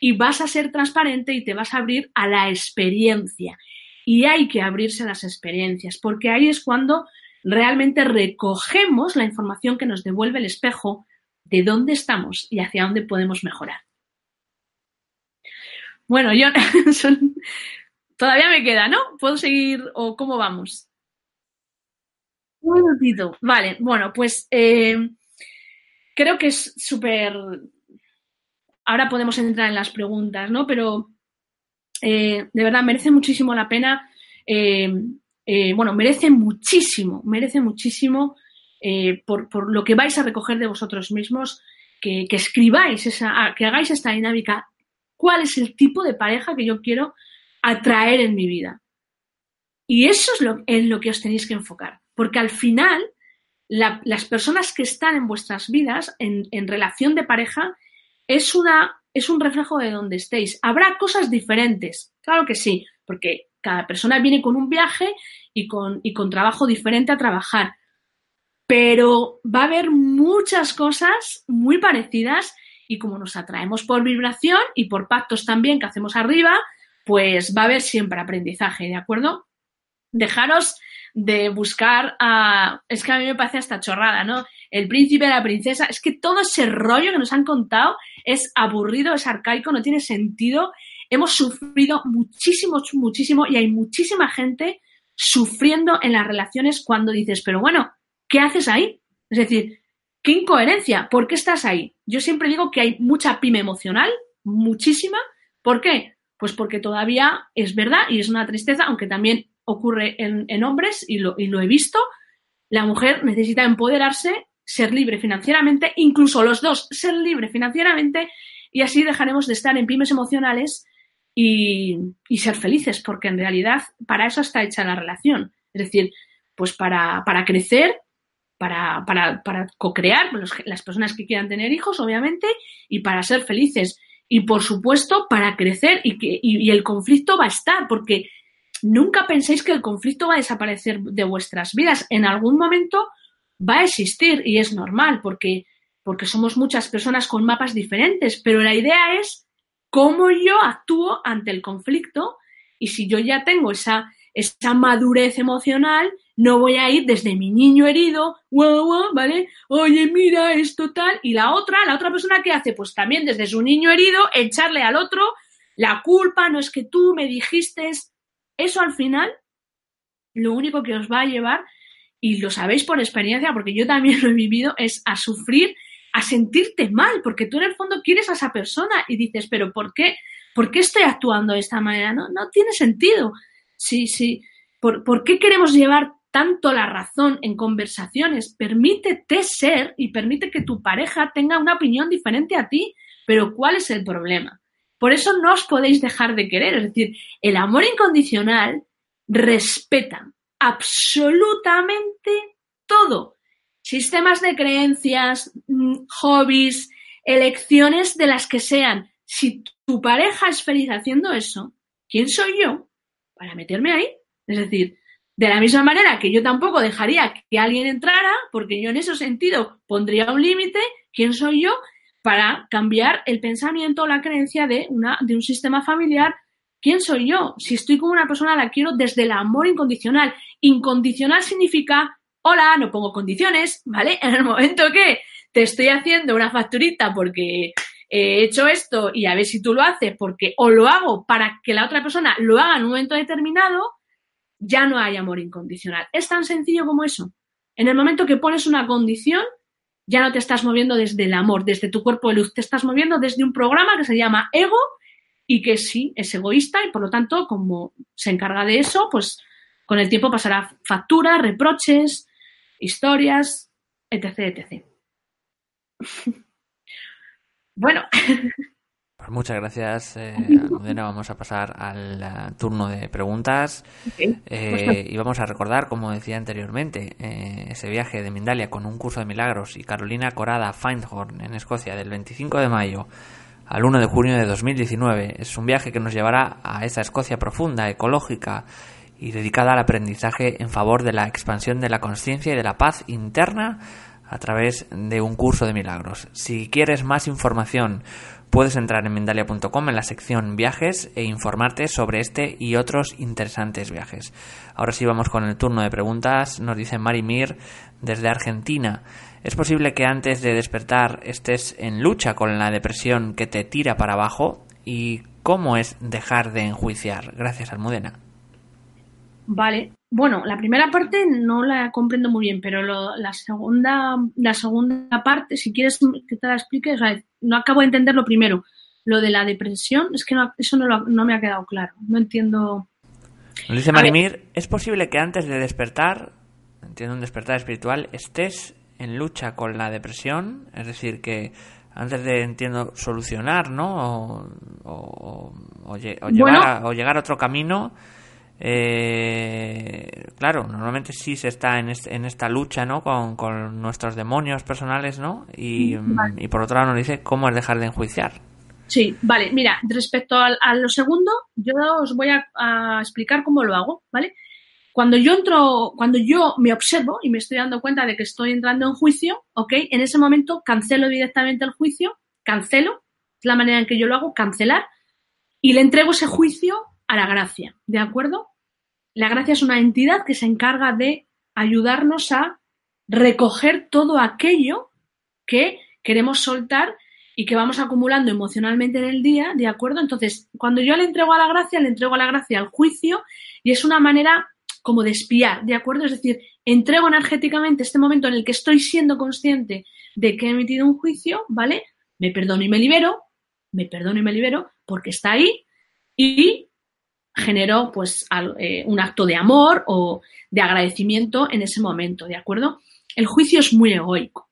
y vas a ser transparente y te vas a abrir a la experiencia. Y hay que abrirse a las experiencias, porque ahí es cuando realmente recogemos la información que nos devuelve el espejo de dónde estamos y hacia dónde podemos mejorar. Bueno, yo todavía me queda, ¿no? ¿Puedo seguir o cómo vamos? Un minutito. Vale, bueno, pues eh, creo que es súper ahora podemos entrar en las preguntas, ¿no? Pero eh, de verdad merece muchísimo la pena. Eh, eh, bueno, merece muchísimo, merece muchísimo por, lo que vais a recoger de vosotros mismos, que, escribáis, esa, que hagáis esta dinámica. ¿Cuál es el tipo de pareja que yo quiero atraer en mi vida? Y eso es lo, en lo que os tenéis que enfocar, porque al final las personas que están en vuestras vidas en relación de pareja es, una, es un reflejo de donde estéis. Habrá cosas diferentes, claro que sí, porque cada persona viene con un viaje y con, y con trabajo diferente a trabajar. Pero va a haber muchas cosas muy parecidas y como nos atraemos por vibración y por pactos también que hacemos arriba, pues va a haber siempre aprendizaje, ¿de acuerdo? Dejaros de buscar a... Es que a mí me parece hasta chorrada, ¿no? El príncipe, la princesa, es que todo ese rollo que nos han contado es aburrido, es arcaico, no tiene sentido. Hemos sufrido muchísimo, muchísimo y hay muchísima gente sufriendo en las relaciones cuando dices, pero bueno, ¿qué haces ahí? Es decir, qué incoherencia, ¿por qué estás ahí? Yo siempre digo que hay mucha pyme emocional, muchísima. ¿Por qué? Pues porque todavía es verdad y es una tristeza, aunque también ocurre en, hombres y lo, y he visto, la mujer necesita empoderarse ser libre financieramente, incluso los dos ser libre financieramente y así dejaremos de estar en pymes emocionales y, ser felices, porque en realidad para eso está hecha la relación. Es decir, pues para, para crecer, para, para, para co-crear las personas que quieran tener hijos, obviamente, y para ser felices. Y por supuesto, para crecer y, que, y el conflicto va a estar, porque nunca penséis que el conflicto va a desaparecer de vuestras vidas. En algún momento va a existir y es normal porque, porque somos muchas personas con mapas diferentes, pero la idea es cómo yo actúo ante el conflicto y si yo ya tengo esa, esa madurez emocional, no voy a ir desde mi niño herido, ¿vale? Oye, mira, esto tal, y la otra, la otra persona que hace, pues también desde su niño herido, echarle al otro la culpa, no es que tú me dijiste, eso al final, lo único que os va a llevar y lo sabéis por experiencia, porque yo también lo he vivido, es a sufrir, a sentirte mal, porque tú en el fondo quieres a esa persona y dices, pero ¿por qué? ¿Por qué estoy actuando de esta manera? No, no tiene sentido. Sí, sí. ¿Por, ¿Por qué queremos llevar tanto la razón en conversaciones? Permítete ser y permite que tu pareja tenga una opinión diferente a ti. Pero ¿cuál es el problema? Por eso no os podéis dejar de querer. Es decir, el amor incondicional respeta, absolutamente todo. Sistemas de creencias, mm, hobbies, elecciones de las que sean. Si tu pareja es feliz haciendo eso, ¿quién soy yo para meterme ahí? Es decir, de la misma manera que yo tampoco dejaría que alguien entrara, porque yo en ese sentido pondría un límite, ¿quién soy yo para cambiar el pensamiento o la creencia de, una, de un sistema familiar ¿Quién soy yo? Si estoy con una persona, la quiero desde el amor incondicional. Incondicional significa, hola, no pongo condiciones, ¿vale? En el momento que te estoy haciendo una facturita porque he hecho esto y a ver si tú lo haces porque o lo hago para que la otra persona lo haga en un momento determinado, ya no hay amor incondicional. Es tan sencillo como eso. En el momento que pones una condición, ya no te estás moviendo desde el amor, desde tu cuerpo de luz, te estás moviendo desde un programa que se llama ego y que sí, es egoísta y por lo tanto, como se encarga de eso, pues con el tiempo pasará facturas, reproches, historias, etc. etc. bueno. Pues muchas gracias, eh, Vamos a pasar al eh, turno de preguntas. Eh, y vamos a recordar, como decía anteriormente, eh, ese viaje de Mindalia con un curso de milagros y Carolina Corada Findhorn en Escocia del 25 de mayo al 1 de junio de 2019. Es un viaje que nos llevará a esa Escocia profunda, ecológica y dedicada al aprendizaje en favor de la expansión de la conciencia y de la paz interna a través de un curso de milagros. Si quieres más información, puedes entrar en Mindalia.com en la sección viajes e informarte sobre este y otros interesantes viajes. Ahora sí vamos con el turno de preguntas. Nos dice Marimir desde Argentina. ¿Es posible que antes de despertar estés en lucha con la depresión que te tira para abajo? ¿Y cómo es dejar de enjuiciar? Gracias, Almudena. Vale, bueno, la primera parte no la comprendo muy bien, pero la segunda, la segunda parte, si quieres que te la explique, o sea, no acabo de entender lo primero. Lo de la depresión, es que eso no, me ha quedado claro. No entiendo. Nos dice Marimir, ¿es posible que antes de despertar, entiendo un despertar espiritual, estés en lucha con la depresión? Es decir, que antes de, entiendo, solucionar, ¿no? O, llegar, o llegar a otro camino, eh, claro, normalmente sí se está en, en esta lucha, ¿no? Con, con, nuestros demonios personales, ¿no? Y, y, por otro lado nos dice cómo es dejar de enjuiciar. Sí, vale. Mira, respecto a, lo segundo, yo os voy a, explicar cómo lo hago, ¿vale? Cuando yo entro, cuando yo me observo y me estoy dando cuenta de que estoy entrando en juicio, ¿ok? En ese momento cancelo directamente el juicio, cancelo, es la manera en que yo lo hago, cancelar, y le entrego ese juicio a la gracia, ¿de acuerdo? La gracia es una entidad que se encarga de ayudarnos a recoger todo aquello que queremos soltar y que vamos acumulando emocionalmente en el día, ¿de acuerdo? Entonces, cuando yo le entrego a la gracia, le entrego a la gracia al juicio y es una manera como de espiar, ¿de acuerdo? Es decir, entrego energéticamente este momento en el que estoy siendo consciente de que he emitido un juicio, ¿vale? Me perdono y me libero, me perdono y me libero porque está ahí y generó pues eh, un acto de amor o de agradecimiento en ese momento, ¿de acuerdo? El juicio es muy egoico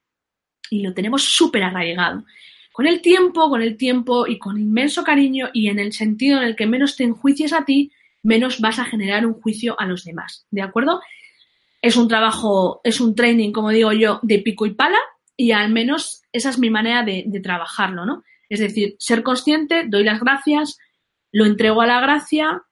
y lo tenemos súper arraigado. Con el tiempo, con el tiempo y con inmenso cariño y en el sentido en el que menos te enjuicies a ti, menos vas a generar un juicio a los demás, ¿de acuerdo? Es un trabajo, es un training, como digo yo, de pico y pala y al menos esa es mi manera de, de trabajarlo, ¿no? Es decir, ser consciente, doy las gracias, lo entrego a la gracia,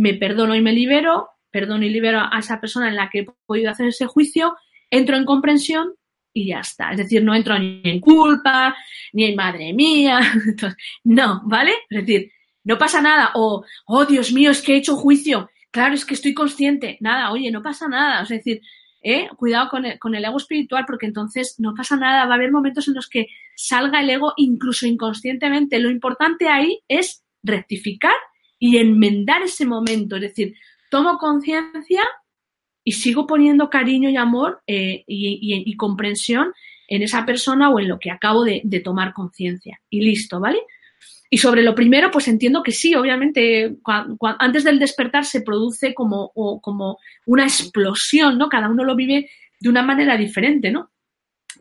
me perdono y me libero, perdono y libero a esa persona en la que he podido hacer ese juicio, entro en comprensión y ya está. Es decir, no entro ni en culpa, ni en madre mía, no, ¿vale? Es decir, no pasa nada, o, oh Dios mío, es que he hecho juicio, claro, es que estoy consciente, nada, oye, no pasa nada, es decir, ¿eh? cuidado con el, con el ego espiritual porque entonces no pasa nada, va a haber momentos en los que salga el ego incluso inconscientemente. Lo importante ahí es rectificar y enmendar ese momento, es decir, tomo conciencia y sigo poniendo cariño y amor eh, y, comprensión en esa persona o en lo que acabo de, tomar conciencia. Y listo, ¿vale? Y sobre lo primero, pues entiendo que sí, obviamente, antes del despertar se produce como, como una explosión, ¿no? Cada uno lo vive de una manera diferente, ¿no?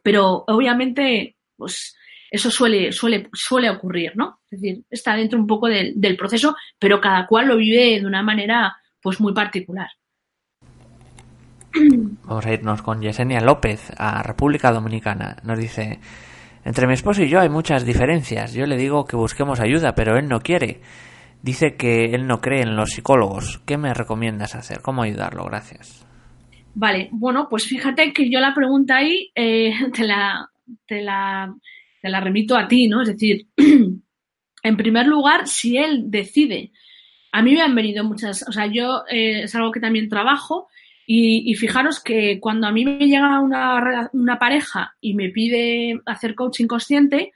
Pero obviamente, pues eso suele, suele, suele ocurrir, ¿no? Es decir, está dentro un poco del, proceso, pero cada cual lo vive de una manera pues muy particular. Vamos a irnos con Yesenia López a República Dominicana. Nos dice, entre mi esposo y yo hay muchas diferencias. Yo le digo que busquemos ayuda, pero él no quiere. Dice que él no cree en los psicólogos. ¿Qué me recomiendas hacer? ¿Cómo ayudarlo? Gracias. Vale, bueno, pues fíjate que yo la pregunta ahí eh, te, la, te la te la remito a ti, ¿no? Es decir, en primer lugar, si él decide, a mí me han venido muchas, o sea, yo eh, es algo que también trabajo y, fijaros que cuando a mí me llega una, pareja y me pide hacer coaching consciente,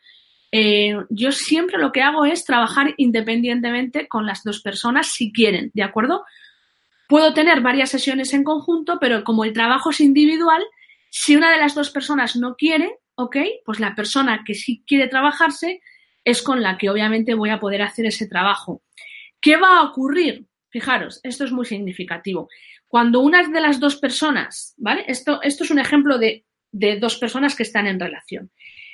eh, yo siempre lo que hago es trabajar independientemente con las dos personas si quieren, ¿de acuerdo? Puedo tener varias sesiones en conjunto, pero como el trabajo es individual, si una de las dos personas no quiere, ¿ok? Pues la persona que sí quiere trabajarse es con la que obviamente voy a poder hacer ese trabajo. ¿Qué va a ocurrir? Fijaros, esto es muy significativo. Cuando una de las dos personas, ¿vale? Esto, esto es un ejemplo de, de dos personas que están en relación.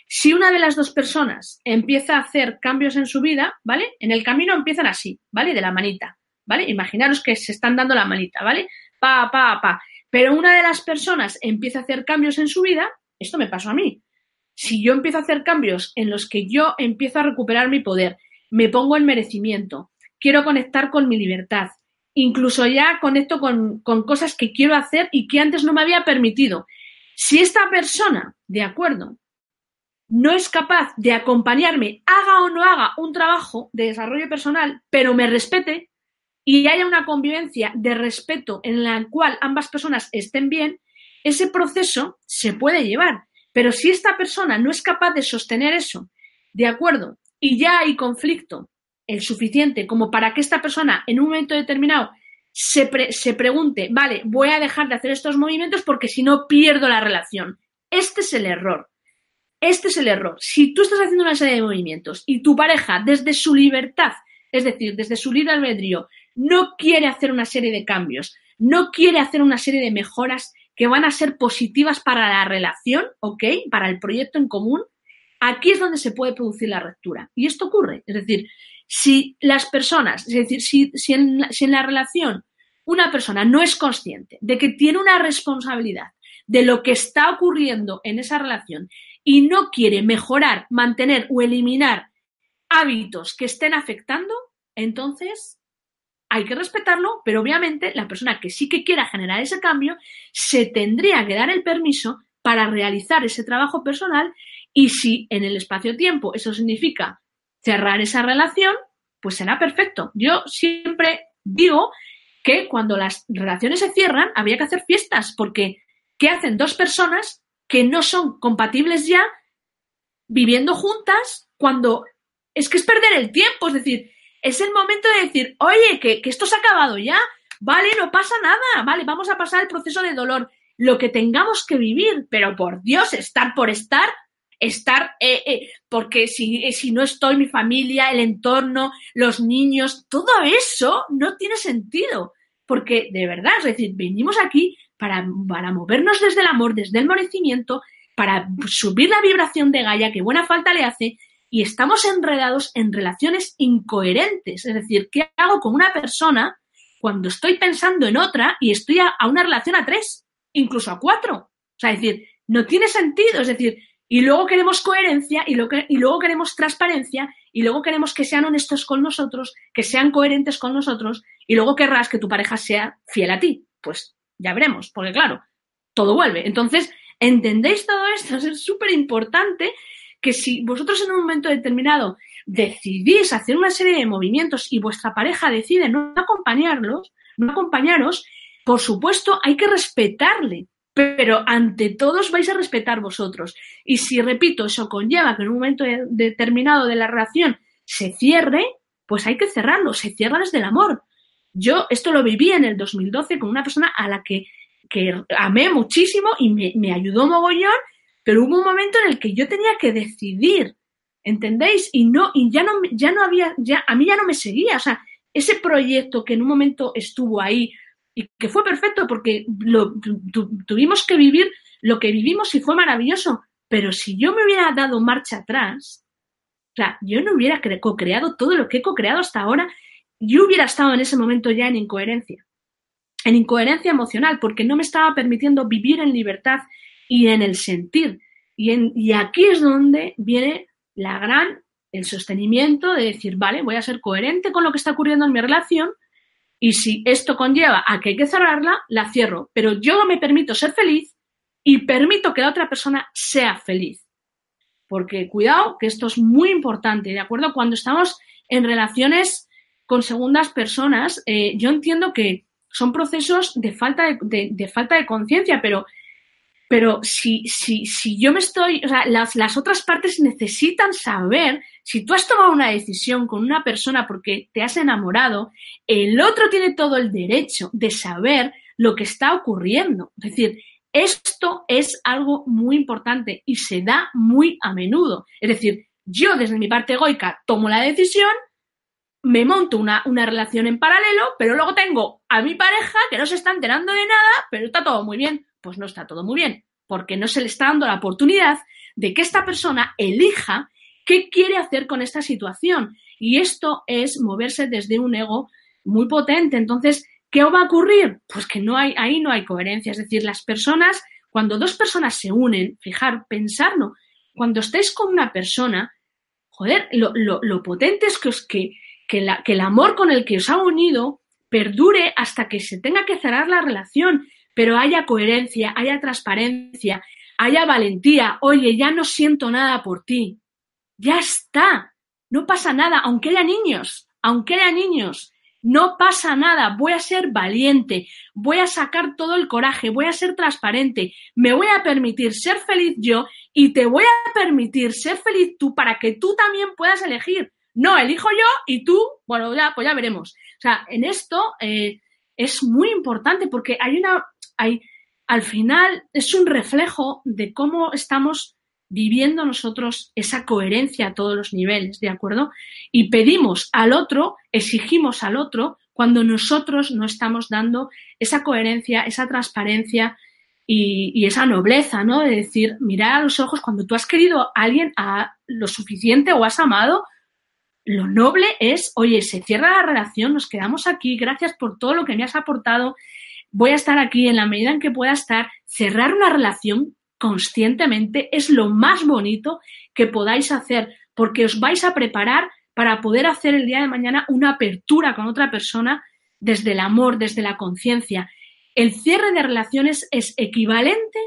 Si una de las dos personas empieza a hacer cambios en su vida, ¿vale? En el camino empiezan así, ¿vale? De la manita, ¿vale? Imaginaros que se están dando la manita, ¿vale? Pa, pa, pa. Pero una de las personas empieza a hacer cambios en su vida, esto me pasó a mí. Si yo empiezo a hacer cambios en los que yo empiezo a recuperar mi poder, me pongo en merecimiento, quiero conectar con mi libertad, incluso ya conecto con, cosas que quiero hacer y que antes no me había permitido. Si esta persona, de acuerdo, no es capaz de acompañarme, haga o no haga un trabajo de desarrollo personal, pero me respete y haya una convivencia de respeto en la cual ambas personas estén bien, ese proceso se puede llevar. Pero si esta persona no es capaz de sostener eso, de acuerdo, y ya hay conflicto el suficiente como para que esta persona en un momento determinado se, pregunte, vale, voy a dejar de hacer estos movimientos porque si no pierdo la relación. Este es el error. Este es el error. Si tú estás haciendo una serie de movimientos y tu pareja, desde su libertad, es decir, desde su libre albedrío, no quiere hacer una serie de cambios, no quiere hacer una serie de mejoras que van a ser positivas para la relación, ¿ok? Para el proyecto en común, aquí es donde se puede producir la ruptura. Y esto ocurre. Es decir, si las personas, es decir, si, en la relación una persona no es consciente de que tiene una responsabilidad de lo que está ocurriendo en esa relación y no quiere mejorar, mantener o eliminar hábitos que estén afectando, entonces hay que respetarlo, pero obviamente la persona que sí que quiera generar ese cambio se tendría que dar el permiso para realizar ese trabajo personal y si en el espacio-tiempo eso significa cerrar esa relación, pues será perfecto. Yo siempre digo que cuando las relaciones se cierran habría que hacer fiestas porque ¿qué hacen dos personas que no son compatibles ya viviendo juntas cuando es que es perder el tiempo, es decir, es el momento de decir, oye, que, esto se ha acabado ya, vale, no pasa nada, vale, vamos a pasar el proceso de dolor, lo que tengamos que vivir, pero por Dios, estar por estar, estar, eh, eh, porque si, eh, si no estoy, mi familia, el entorno, los niños, todo eso no tiene sentido, porque de verdad, es decir, venimos aquí para, para movernos desde el amor, desde el merecimiento, para subir la vibración de Gaia, que buena falta le hace, y estamos enredados en relaciones incoherentes. Es decir, ¿qué hago con una persona cuando estoy pensando en otra y estoy a, una relación a tres, incluso a cuatro? O sea, es decir, no tiene sentido. Es decir, y luego queremos coherencia y, y luego queremos transparencia y luego queremos que sean honestos con nosotros, que sean coherentes con nosotros y luego querrás que tu pareja sea fiel a ti. Pues ya veremos, porque claro, todo vuelve. Entonces, ¿entendéis todo esto? Es súper importante que si vosotros en un momento determinado decidís hacer una serie de movimientos y vuestra pareja decide no acompañarlos, no acompañaros, por supuesto hay que respetarle, pero ante todos vais a respetar vosotros. Y si, repito, eso conlleva que en un momento determinado de la relación se cierre, pues hay que cerrarlo, se cierra desde el amor. Yo esto lo viví en el 2012 con una persona a la que, que amé muchísimo y me, me ayudó mogollón, pero hubo un momento en el que yo tenía que decidir, ¿entendéis? Y no, y ya no, ya no había, ya, a mí ya no me seguía, o sea, ese proyecto que en un momento estuvo ahí y que fue perfecto porque lo, tuvimos que vivir lo que vivimos y fue maravilloso, pero si yo me hubiera dado marcha atrás, o sea, yo no hubiera co-creado todo lo que he co-creado hasta ahora, yo hubiera estado en ese momento ya en incoherencia, en incoherencia emocional, porque no me estaba permitiendo vivir en libertad y en el sentir. Y, en, y aquí es donde viene la gran, el sostenimiento de decir, vale, voy a ser coherente con lo que está ocurriendo en mi relación y si esto conlleva a que hay que cerrarla, la cierro. Pero yo me permito ser feliz y permito que la otra persona sea feliz. Porque cuidado, que esto es muy importante, ¿de acuerdo? Cuando estamos en relaciones con segundas personas, eh, yo entiendo que son procesos de falta de, de falta de conciencia, pero pero si, si, si yo me estoy, o sea, las, las otras partes necesitan saber, si tú has tomado una decisión con una persona porque te has enamorado, el otro tiene todo el derecho de saber lo que está ocurriendo. Es decir, esto es algo muy importante y se da muy a menudo. Es decir, yo desde mi parte egoica tomo la decisión, me monto una, una relación en paralelo, pero luego tengo a mi pareja que no se está enterando de nada, pero está todo muy bien. Pues no está todo muy bien, porque no se le está dando la oportunidad de que esta persona elija qué quiere hacer con esta situación. Y esto es moverse desde un ego muy potente. Entonces, ¿qué va a ocurrir? Pues que no hay, ahí no hay coherencia. Es decir, las personas, cuando dos personas se unen, fijar, pensarlo, cuando estáis con una persona, joder, lo, lo, potente es que, os, que, que, la, que el amor con el que os ha unido perdure hasta que se tenga que cerrar la relación, pero haya coherencia, haya transparencia, haya valentía. Oye, ya no siento nada por ti. Ya está. No pasa nada, aunque haya niños, aunque haya niños. No pasa nada, voy a ser valiente, voy a sacar todo el coraje, voy a ser transparente, me voy a permitir ser feliz yo y te voy a permitir ser feliz tú para que tú también puedas elegir. No, elijo yo y tú, bueno, ya, pues ya veremos. O sea, en esto eh, es muy importante porque hay una, hay, al final es un reflejo de cómo estamos viviendo nosotros esa coherencia a todos los niveles, ¿de acuerdo? Y pedimos al otro, exigimos al otro cuando nosotros no estamos dando esa coherencia, esa transparencia y, esa nobleza, ¿no? De decir, mirar a los ojos cuando tú has querido a alguien a lo suficiente o has amado, lo noble es, oye, se cierra la relación, nos quedamos aquí, gracias por todo lo que me has aportado, voy a estar aquí en la medida en que pueda estar, cerrar una relación conscientemente es lo más bonito que podáis hacer, porque os vais a preparar para poder hacer el día de mañana una apertura con otra persona desde el amor, desde la conciencia. El cierre de relaciones es equivalente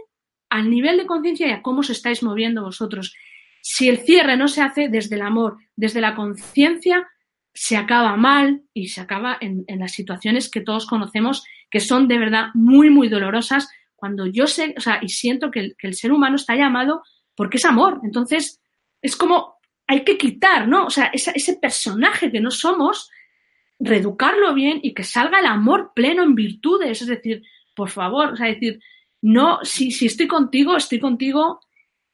al nivel de conciencia y a cómo os estáis moviendo vosotros. Si el cierre no se hace desde el amor, desde la conciencia, se acaba mal y se acaba en, las situaciones que todos conocemos que son de verdad muy, muy dolorosas cuando yo sé, o sea, y siento que el, ser humano está llamado porque es amor. Entonces, es como hay que quitar, ¿no? O sea, ese personaje que no somos, reeducarlo bien y que salga el amor pleno en virtudes. Es decir, por favor, o sea, decir, no, si, si estoy contigo, estoy contigo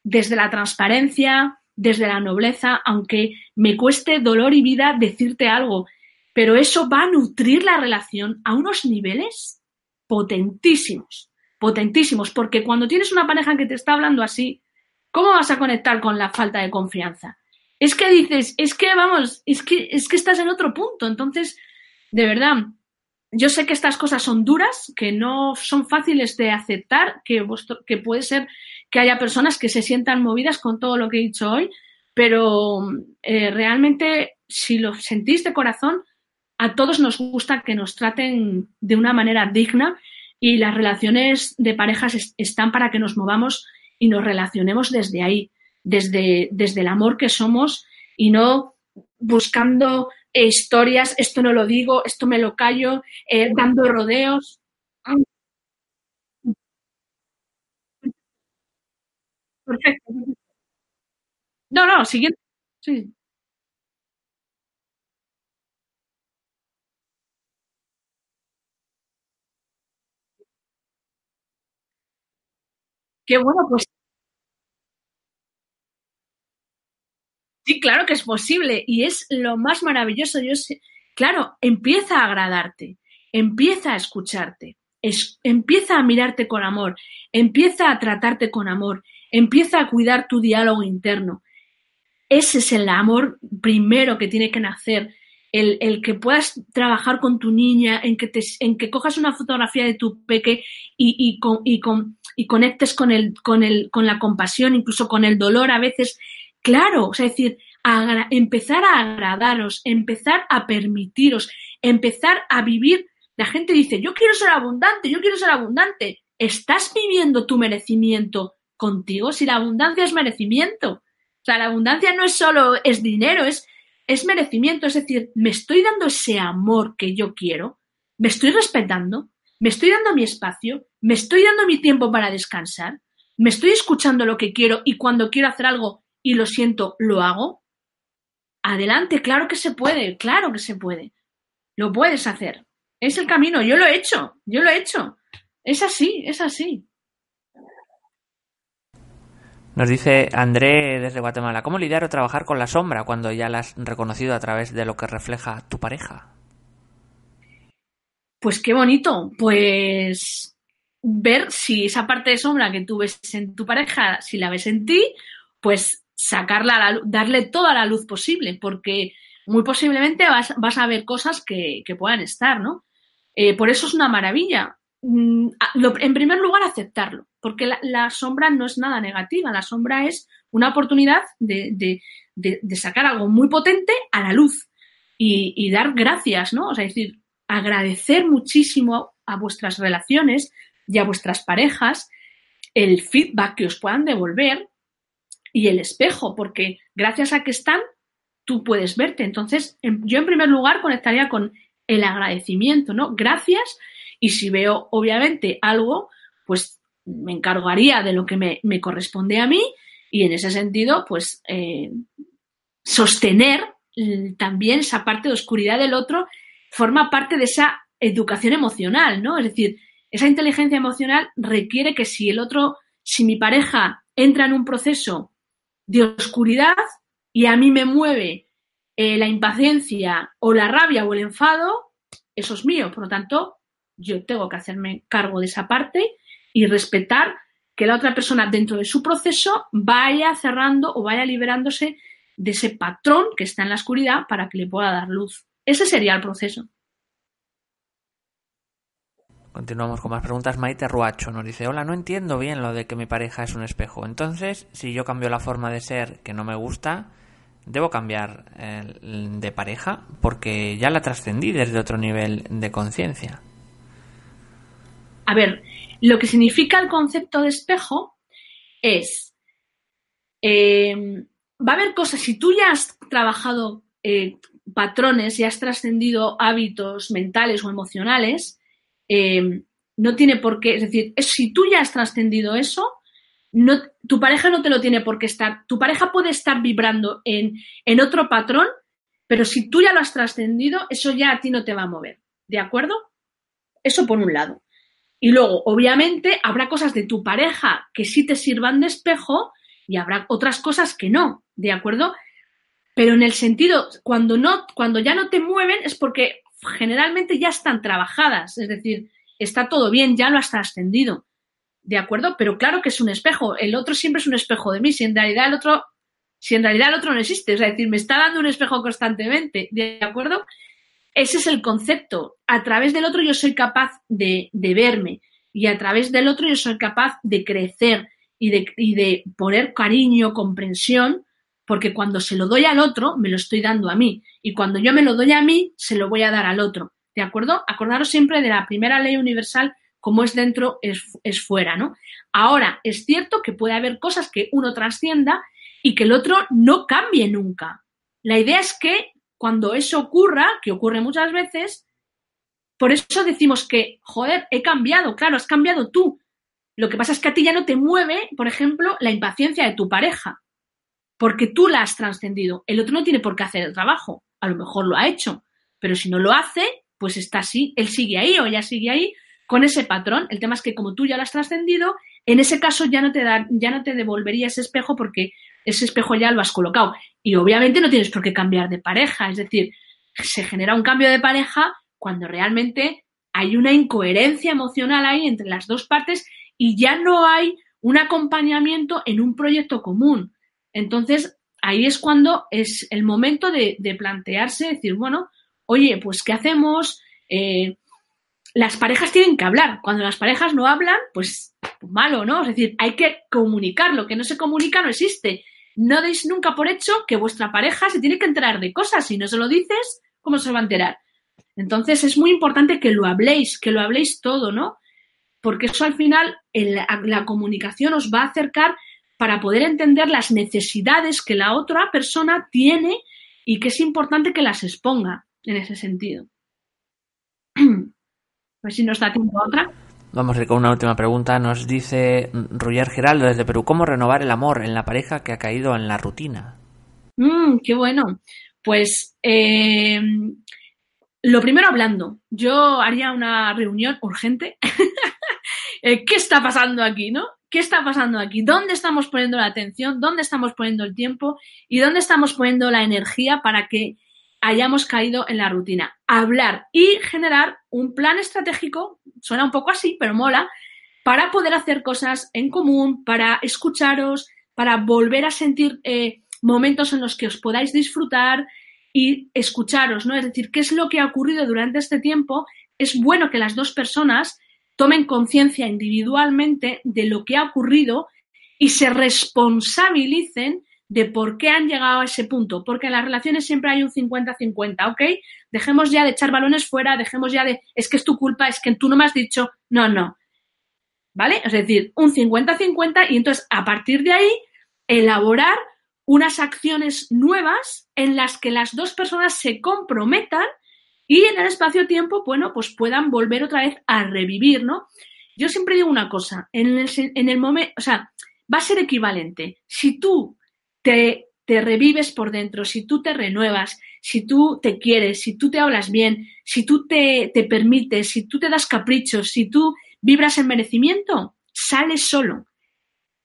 desde la transparencia, desde la nobleza, aunque me cueste dolor y vida decirte algo, pero eso va a nutrir la relación a unos niveles potentísimos potentísimos, porque cuando tienes una pareja que te está hablando así, ¿cómo vas a conectar con la falta de confianza? Es que dices, es que vamos, es que, es que estás en otro punto. Entonces, de verdad, yo sé que estas cosas son duras, que no son fáciles de aceptar, que, que puede ser que haya personas que se sientan movidas con todo lo que he dicho hoy, pero eh, realmente, si lo sentís de corazón, a todos nos gusta que nos traten de una manera digna y las relaciones de parejas están para que nos movamos y nos relacionemos desde ahí, desde, desde el amor que somos y no buscando historias, esto no lo digo, esto me lo callo, eh, dando rodeos. Perfecto. No, no, siguiente. Sí. Qué bueno, pues sí, claro que es posible y es lo más maravilloso. Yo sé, claro, empieza a agradarte, empieza a escucharte, empieza a mirarte con amor, empieza a tratarte con amor, empieza a cuidar tu diálogo interno. Ese es el amor primero que tiene que nacer el, que puedas trabajar con tu niña, en que, te, en que cojas una fotografía de tu peque y, y, con, y, con, y conectes con, el, con, el, con la compasión, incluso con el dolor a veces. Claro, o sea, es decir, empezar a agradaros, empezar a permitiros, empezar a vivir. La gente dice, yo quiero ser abundante, yo quiero ser abundante. ¿Estás viviendo tu merecimiento contigo? Si la abundancia es merecimiento. O sea, la abundancia no es solo es dinero, es es merecimiento, es decir, me estoy dando ese amor que yo quiero, me estoy respetando, me estoy dando mi espacio, me estoy dando mi tiempo para descansar, me estoy escuchando lo que quiero y cuando quiero hacer algo y lo siento, lo hago. Adelante, claro que se puede, claro que se puede. Lo puedes hacer. Es el camino, yo lo he hecho, yo lo he hecho. Es así, es así. Nos dice André desde Guatemala, ¿cómo lidiar o trabajar con la sombra cuando ya la has reconocido a través de lo que refleja tu pareja? Pues qué bonito, pues ver si esa parte de sombra que tú ves en tu pareja, si la ves en ti, pues sacarla, a la, darle toda la luz posible, porque muy posiblemente vas, vas a ver cosas que, que puedan estar, ¿no? Eh, por eso es una maravilla. Mm, en primer lugar, aceptarlo, porque la, sombra no es nada negativa, la sombra es una oportunidad de, sacar algo muy potente a la luz y, y, dar gracias, ¿no? O sea, es decir, agradecer muchísimo a vuestras relaciones y a vuestras parejas el feedback que os puedan devolver y el espejo, porque gracias a que están, tú puedes verte. Entonces, yo en primer lugar conectaría con el agradecimiento, ¿no? Gracias. Y si veo, obviamente, algo, pues me encargaría de lo que me, corresponde a mí y en ese sentido, pues eh, sostener también esa parte de oscuridad del otro forma parte de esa educación emocional, ¿no? Es decir, esa inteligencia emocional requiere que si el otro, si mi pareja entra en un proceso de oscuridad y a mí me mueve eh, la impaciencia o la rabia o el enfado, eso es mío. Por lo tanto, yo tengo que hacerme cargo de esa parte y respetar que la otra persona dentro de su proceso vaya cerrando o vaya liberándose de ese patrón que está en la oscuridad para que le pueda dar luz. Ese sería el proceso. Continuamos con más preguntas. Maite Ruacho nos dice, hola, no entiendo bien lo de que mi pareja es un espejo. Entonces, si yo cambio la forma de ser que no me gusta, ¿debo cambiar de pareja? Porque ya la trascendí desde otro nivel de conciencia. A ver, lo que significa el concepto de espejo es, eh, va a haber cosas, si tú ya has trabajado eh, patrones y has trascendido hábitos mentales o emocionales, eh, no tiene por qué, es decir, si tú ya has trascendido eso, tu pareja no te lo tiene por qué estar, tu pareja puede estar vibrando en, en otro patrón, pero si tú ya lo has trascendido, eso ya a ti no te va a mover, ¿de acuerdo? Eso por un lado. Y luego, obviamente, habrá cosas de tu pareja que sí te sirvan de espejo y habrá otras cosas que no, ¿de acuerdo? Pero en el sentido, cuando no, cuando ya no te mueven es porque generalmente ya están trabajadas, es decir, está todo bien, ya lo has trascendido, ¿de acuerdo? Pero claro que es un espejo, el otro siempre es un espejo de mí, si en realidad el otro, si en realidad el otro no existe, es decir, me está dando un espejo constantemente, ¿de acuerdo? Ese es el concepto, a través del otro yo soy capaz de, de verme y a través del otro yo soy capaz de crecer y de, y de poner cariño, comprensión porque cuando se lo doy al otro, me lo estoy dando a mí. Y cuando yo me lo doy a mí, se lo voy a dar al otro. ¿De acuerdo? Acordaros siempre de la primera ley universal, como es dentro, es, es fuera, ¿no? Ahora, es cierto que puede haber cosas que uno trascienda y que el otro no cambie nunca. La idea es que cuando eso ocurra, que ocurre muchas veces, por eso decimos que, joder, he cambiado, claro, has cambiado tú. Lo que pasa es que a ti ya no te mueve, por ejemplo, la impaciencia de tu pareja porque tú la has trascendido. El otro no tiene por qué hacer el trabajo. A lo mejor lo ha hecho, pero si no lo hace, pues está así, él sigue ahí o ella sigue ahí con ese patrón. El tema es que como tú ya lo has trascendido, en ese caso ya no te da, ya no te devolvería ese espejo porque ese espejo ya lo has colocado. Y obviamente no tienes por qué cambiar de pareja, es decir, se genera un cambio de pareja cuando realmente hay una incoherencia emocional ahí entre las dos partes y ya no hay un acompañamiento en un proyecto común. Entonces, ahí es cuando es el momento de, plantearse, decir, bueno, oye, pues ¿qué hacemos? Eh, las parejas tienen que hablar. Cuando las parejas no hablan, pues malo, ¿no? Es decir, hay que comunicar. Lo que no se comunica no existe. No deis nunca por hecho que vuestra pareja se tiene que enterar de cosas. Si no se lo dices, ¿cómo se va a enterar? Entonces es muy importante que lo habléis, que lo habléis todo, ¿no? Porque eso al final, la comunicación os va a acercar para poder entender las necesidades que la otra persona tiene y que es importante que las exponga en ese sentido. A ver si nos da tiempo a otra. Vamos a ir con una última pregunta. Nos dice Roger Geraldo desde Perú, ¿cómo renovar el amor en la pareja que ha caído en la rutina? Mm, qué bueno. Pues eh, lo primero hablando. Yo haría una reunión urgente. Eh, ¿Qué está pasando aquí, no? ¿qué está pasando aquí? ¿Dónde estamos poniendo la atención? ¿Dónde estamos poniendo el tiempo? ¿Y dónde estamos poniendo la energía para que hayamos caído en la rutina? Hablar y generar un plan estratégico, suena un poco así, pero mola, para poder hacer cosas en común, para escucharos, para volver a sentir eh, momentos en los que os podáis disfrutar y escucharos, ¿no? Es decir, ¿qué es lo que ha ocurrido durante este tiempo? Es bueno que las dos personas tomen conciencia individualmente de lo que ha ocurrido y se responsabilicen de por qué han llegado a ese punto, porque en las relaciones siempre hay un 50-50, ¿ok? Dejemos ya de echar balones fuera, dejemos ya de, es que es tu culpa, es que tú no me has dicho, no, no. ¿Vale? Es decir, un 50-50 y entonces a partir de ahí elaborar unas acciones nuevas en las que las dos personas se comprometan y en el espacio-tiempo, bueno, pues puedan volver otra vez a revivir, ¿no? Yo siempre digo una cosa, en el, en el momento, o sea, va a ser equivalente. Si tú te, revives por dentro, si tú te renuevas, si tú te quieres, si tú te hablas bien, si tú te, te permites, si tú te das caprichos, si tú vibras en merecimiento, sales solo.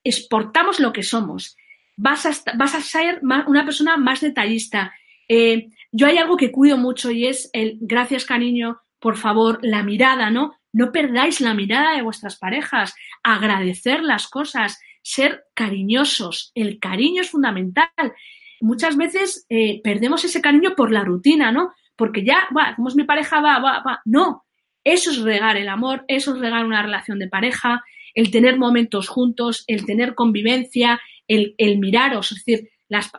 Exportamos lo que somos. Vas a, vas a ser una persona más detallista. Eh, yo hay algo que cuido mucho y es el gracias cariño, por favor, la mirada, ¿no? No perdáis la mirada de vuestras parejas, agradecer las cosas, ser cariñosos. El cariño es fundamental. Muchas veces eh, perdemos ese cariño por la rutina, ¿no? Porque ya, va, como es mi pareja, va, va, va. No, eso es regar el amor, eso es regar una relación de pareja, el tener momentos juntos, el tener convivencia, el, el miraros, es decir, las,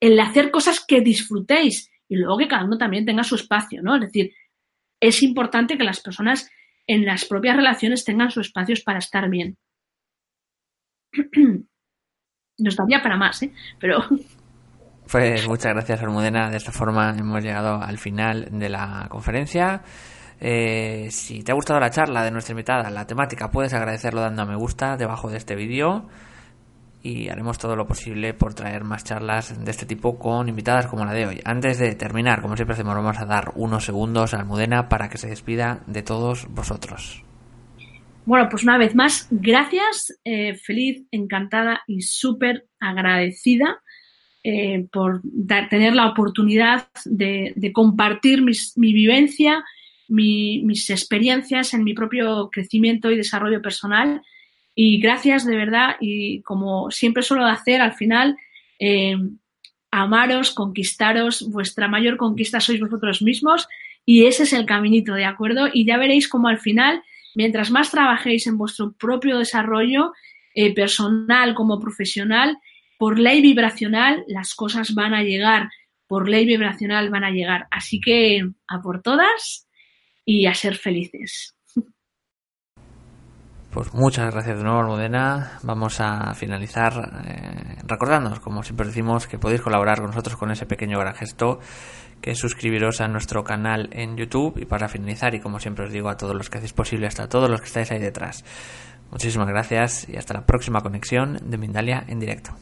el hacer cosas que disfrutéis y luego que cada uno también tenga su espacio, ¿no? Es decir, es importante que las personas en las propias relaciones tengan sus espacios para estar bien. Nos daría para más, ¿eh? Pero... Pues muchas gracias, Almudena. De esta forma hemos llegado al final de la conferencia. Eh, si te ha gustado la charla de nuestra invitada, la temática, puedes agradecerlo dando a me gusta debajo de este vídeo y haremos todo lo posible por traer más charlas de este tipo con invitadas como la de hoy. Antes de terminar, como siempre hacemos, vamos a dar unos segundos a Almudena para que se despida de todos vosotros. Bueno, pues una vez más, gracias, eh, feliz, encantada y súper agradecida eh, por tener la oportunidad de, compartir mi vivencia, mis experiencias en mi propio crecimiento y desarrollo personal. Y gracias de verdad, y como siempre suelo hacer al final, eh, amaros, conquistaros, vuestra mayor conquista sois vosotros mismos y ese es el caminito, ¿de acuerdo? Y ya veréis como al final, mientras más trabajéis en vuestro propio desarrollo eh, personal como profesional, por ley vibracional las cosas van a llegar, por ley vibracional van a llegar. Así que a por todas y a ser felices. Pues muchas gracias de nuevo, Almudena. Vamos a finalizar eh, recordándonos, como siempre decimos, que podéis colaborar con nosotros con ese pequeño gran gesto, que suscribiros a nuestro canal en YouTube. Y para finalizar, y como siempre os digo a todos los que hacéis posible, hasta todos los que estáis ahí detrás, muchísimas gracias y hasta la próxima conexión de Mindalia en directo.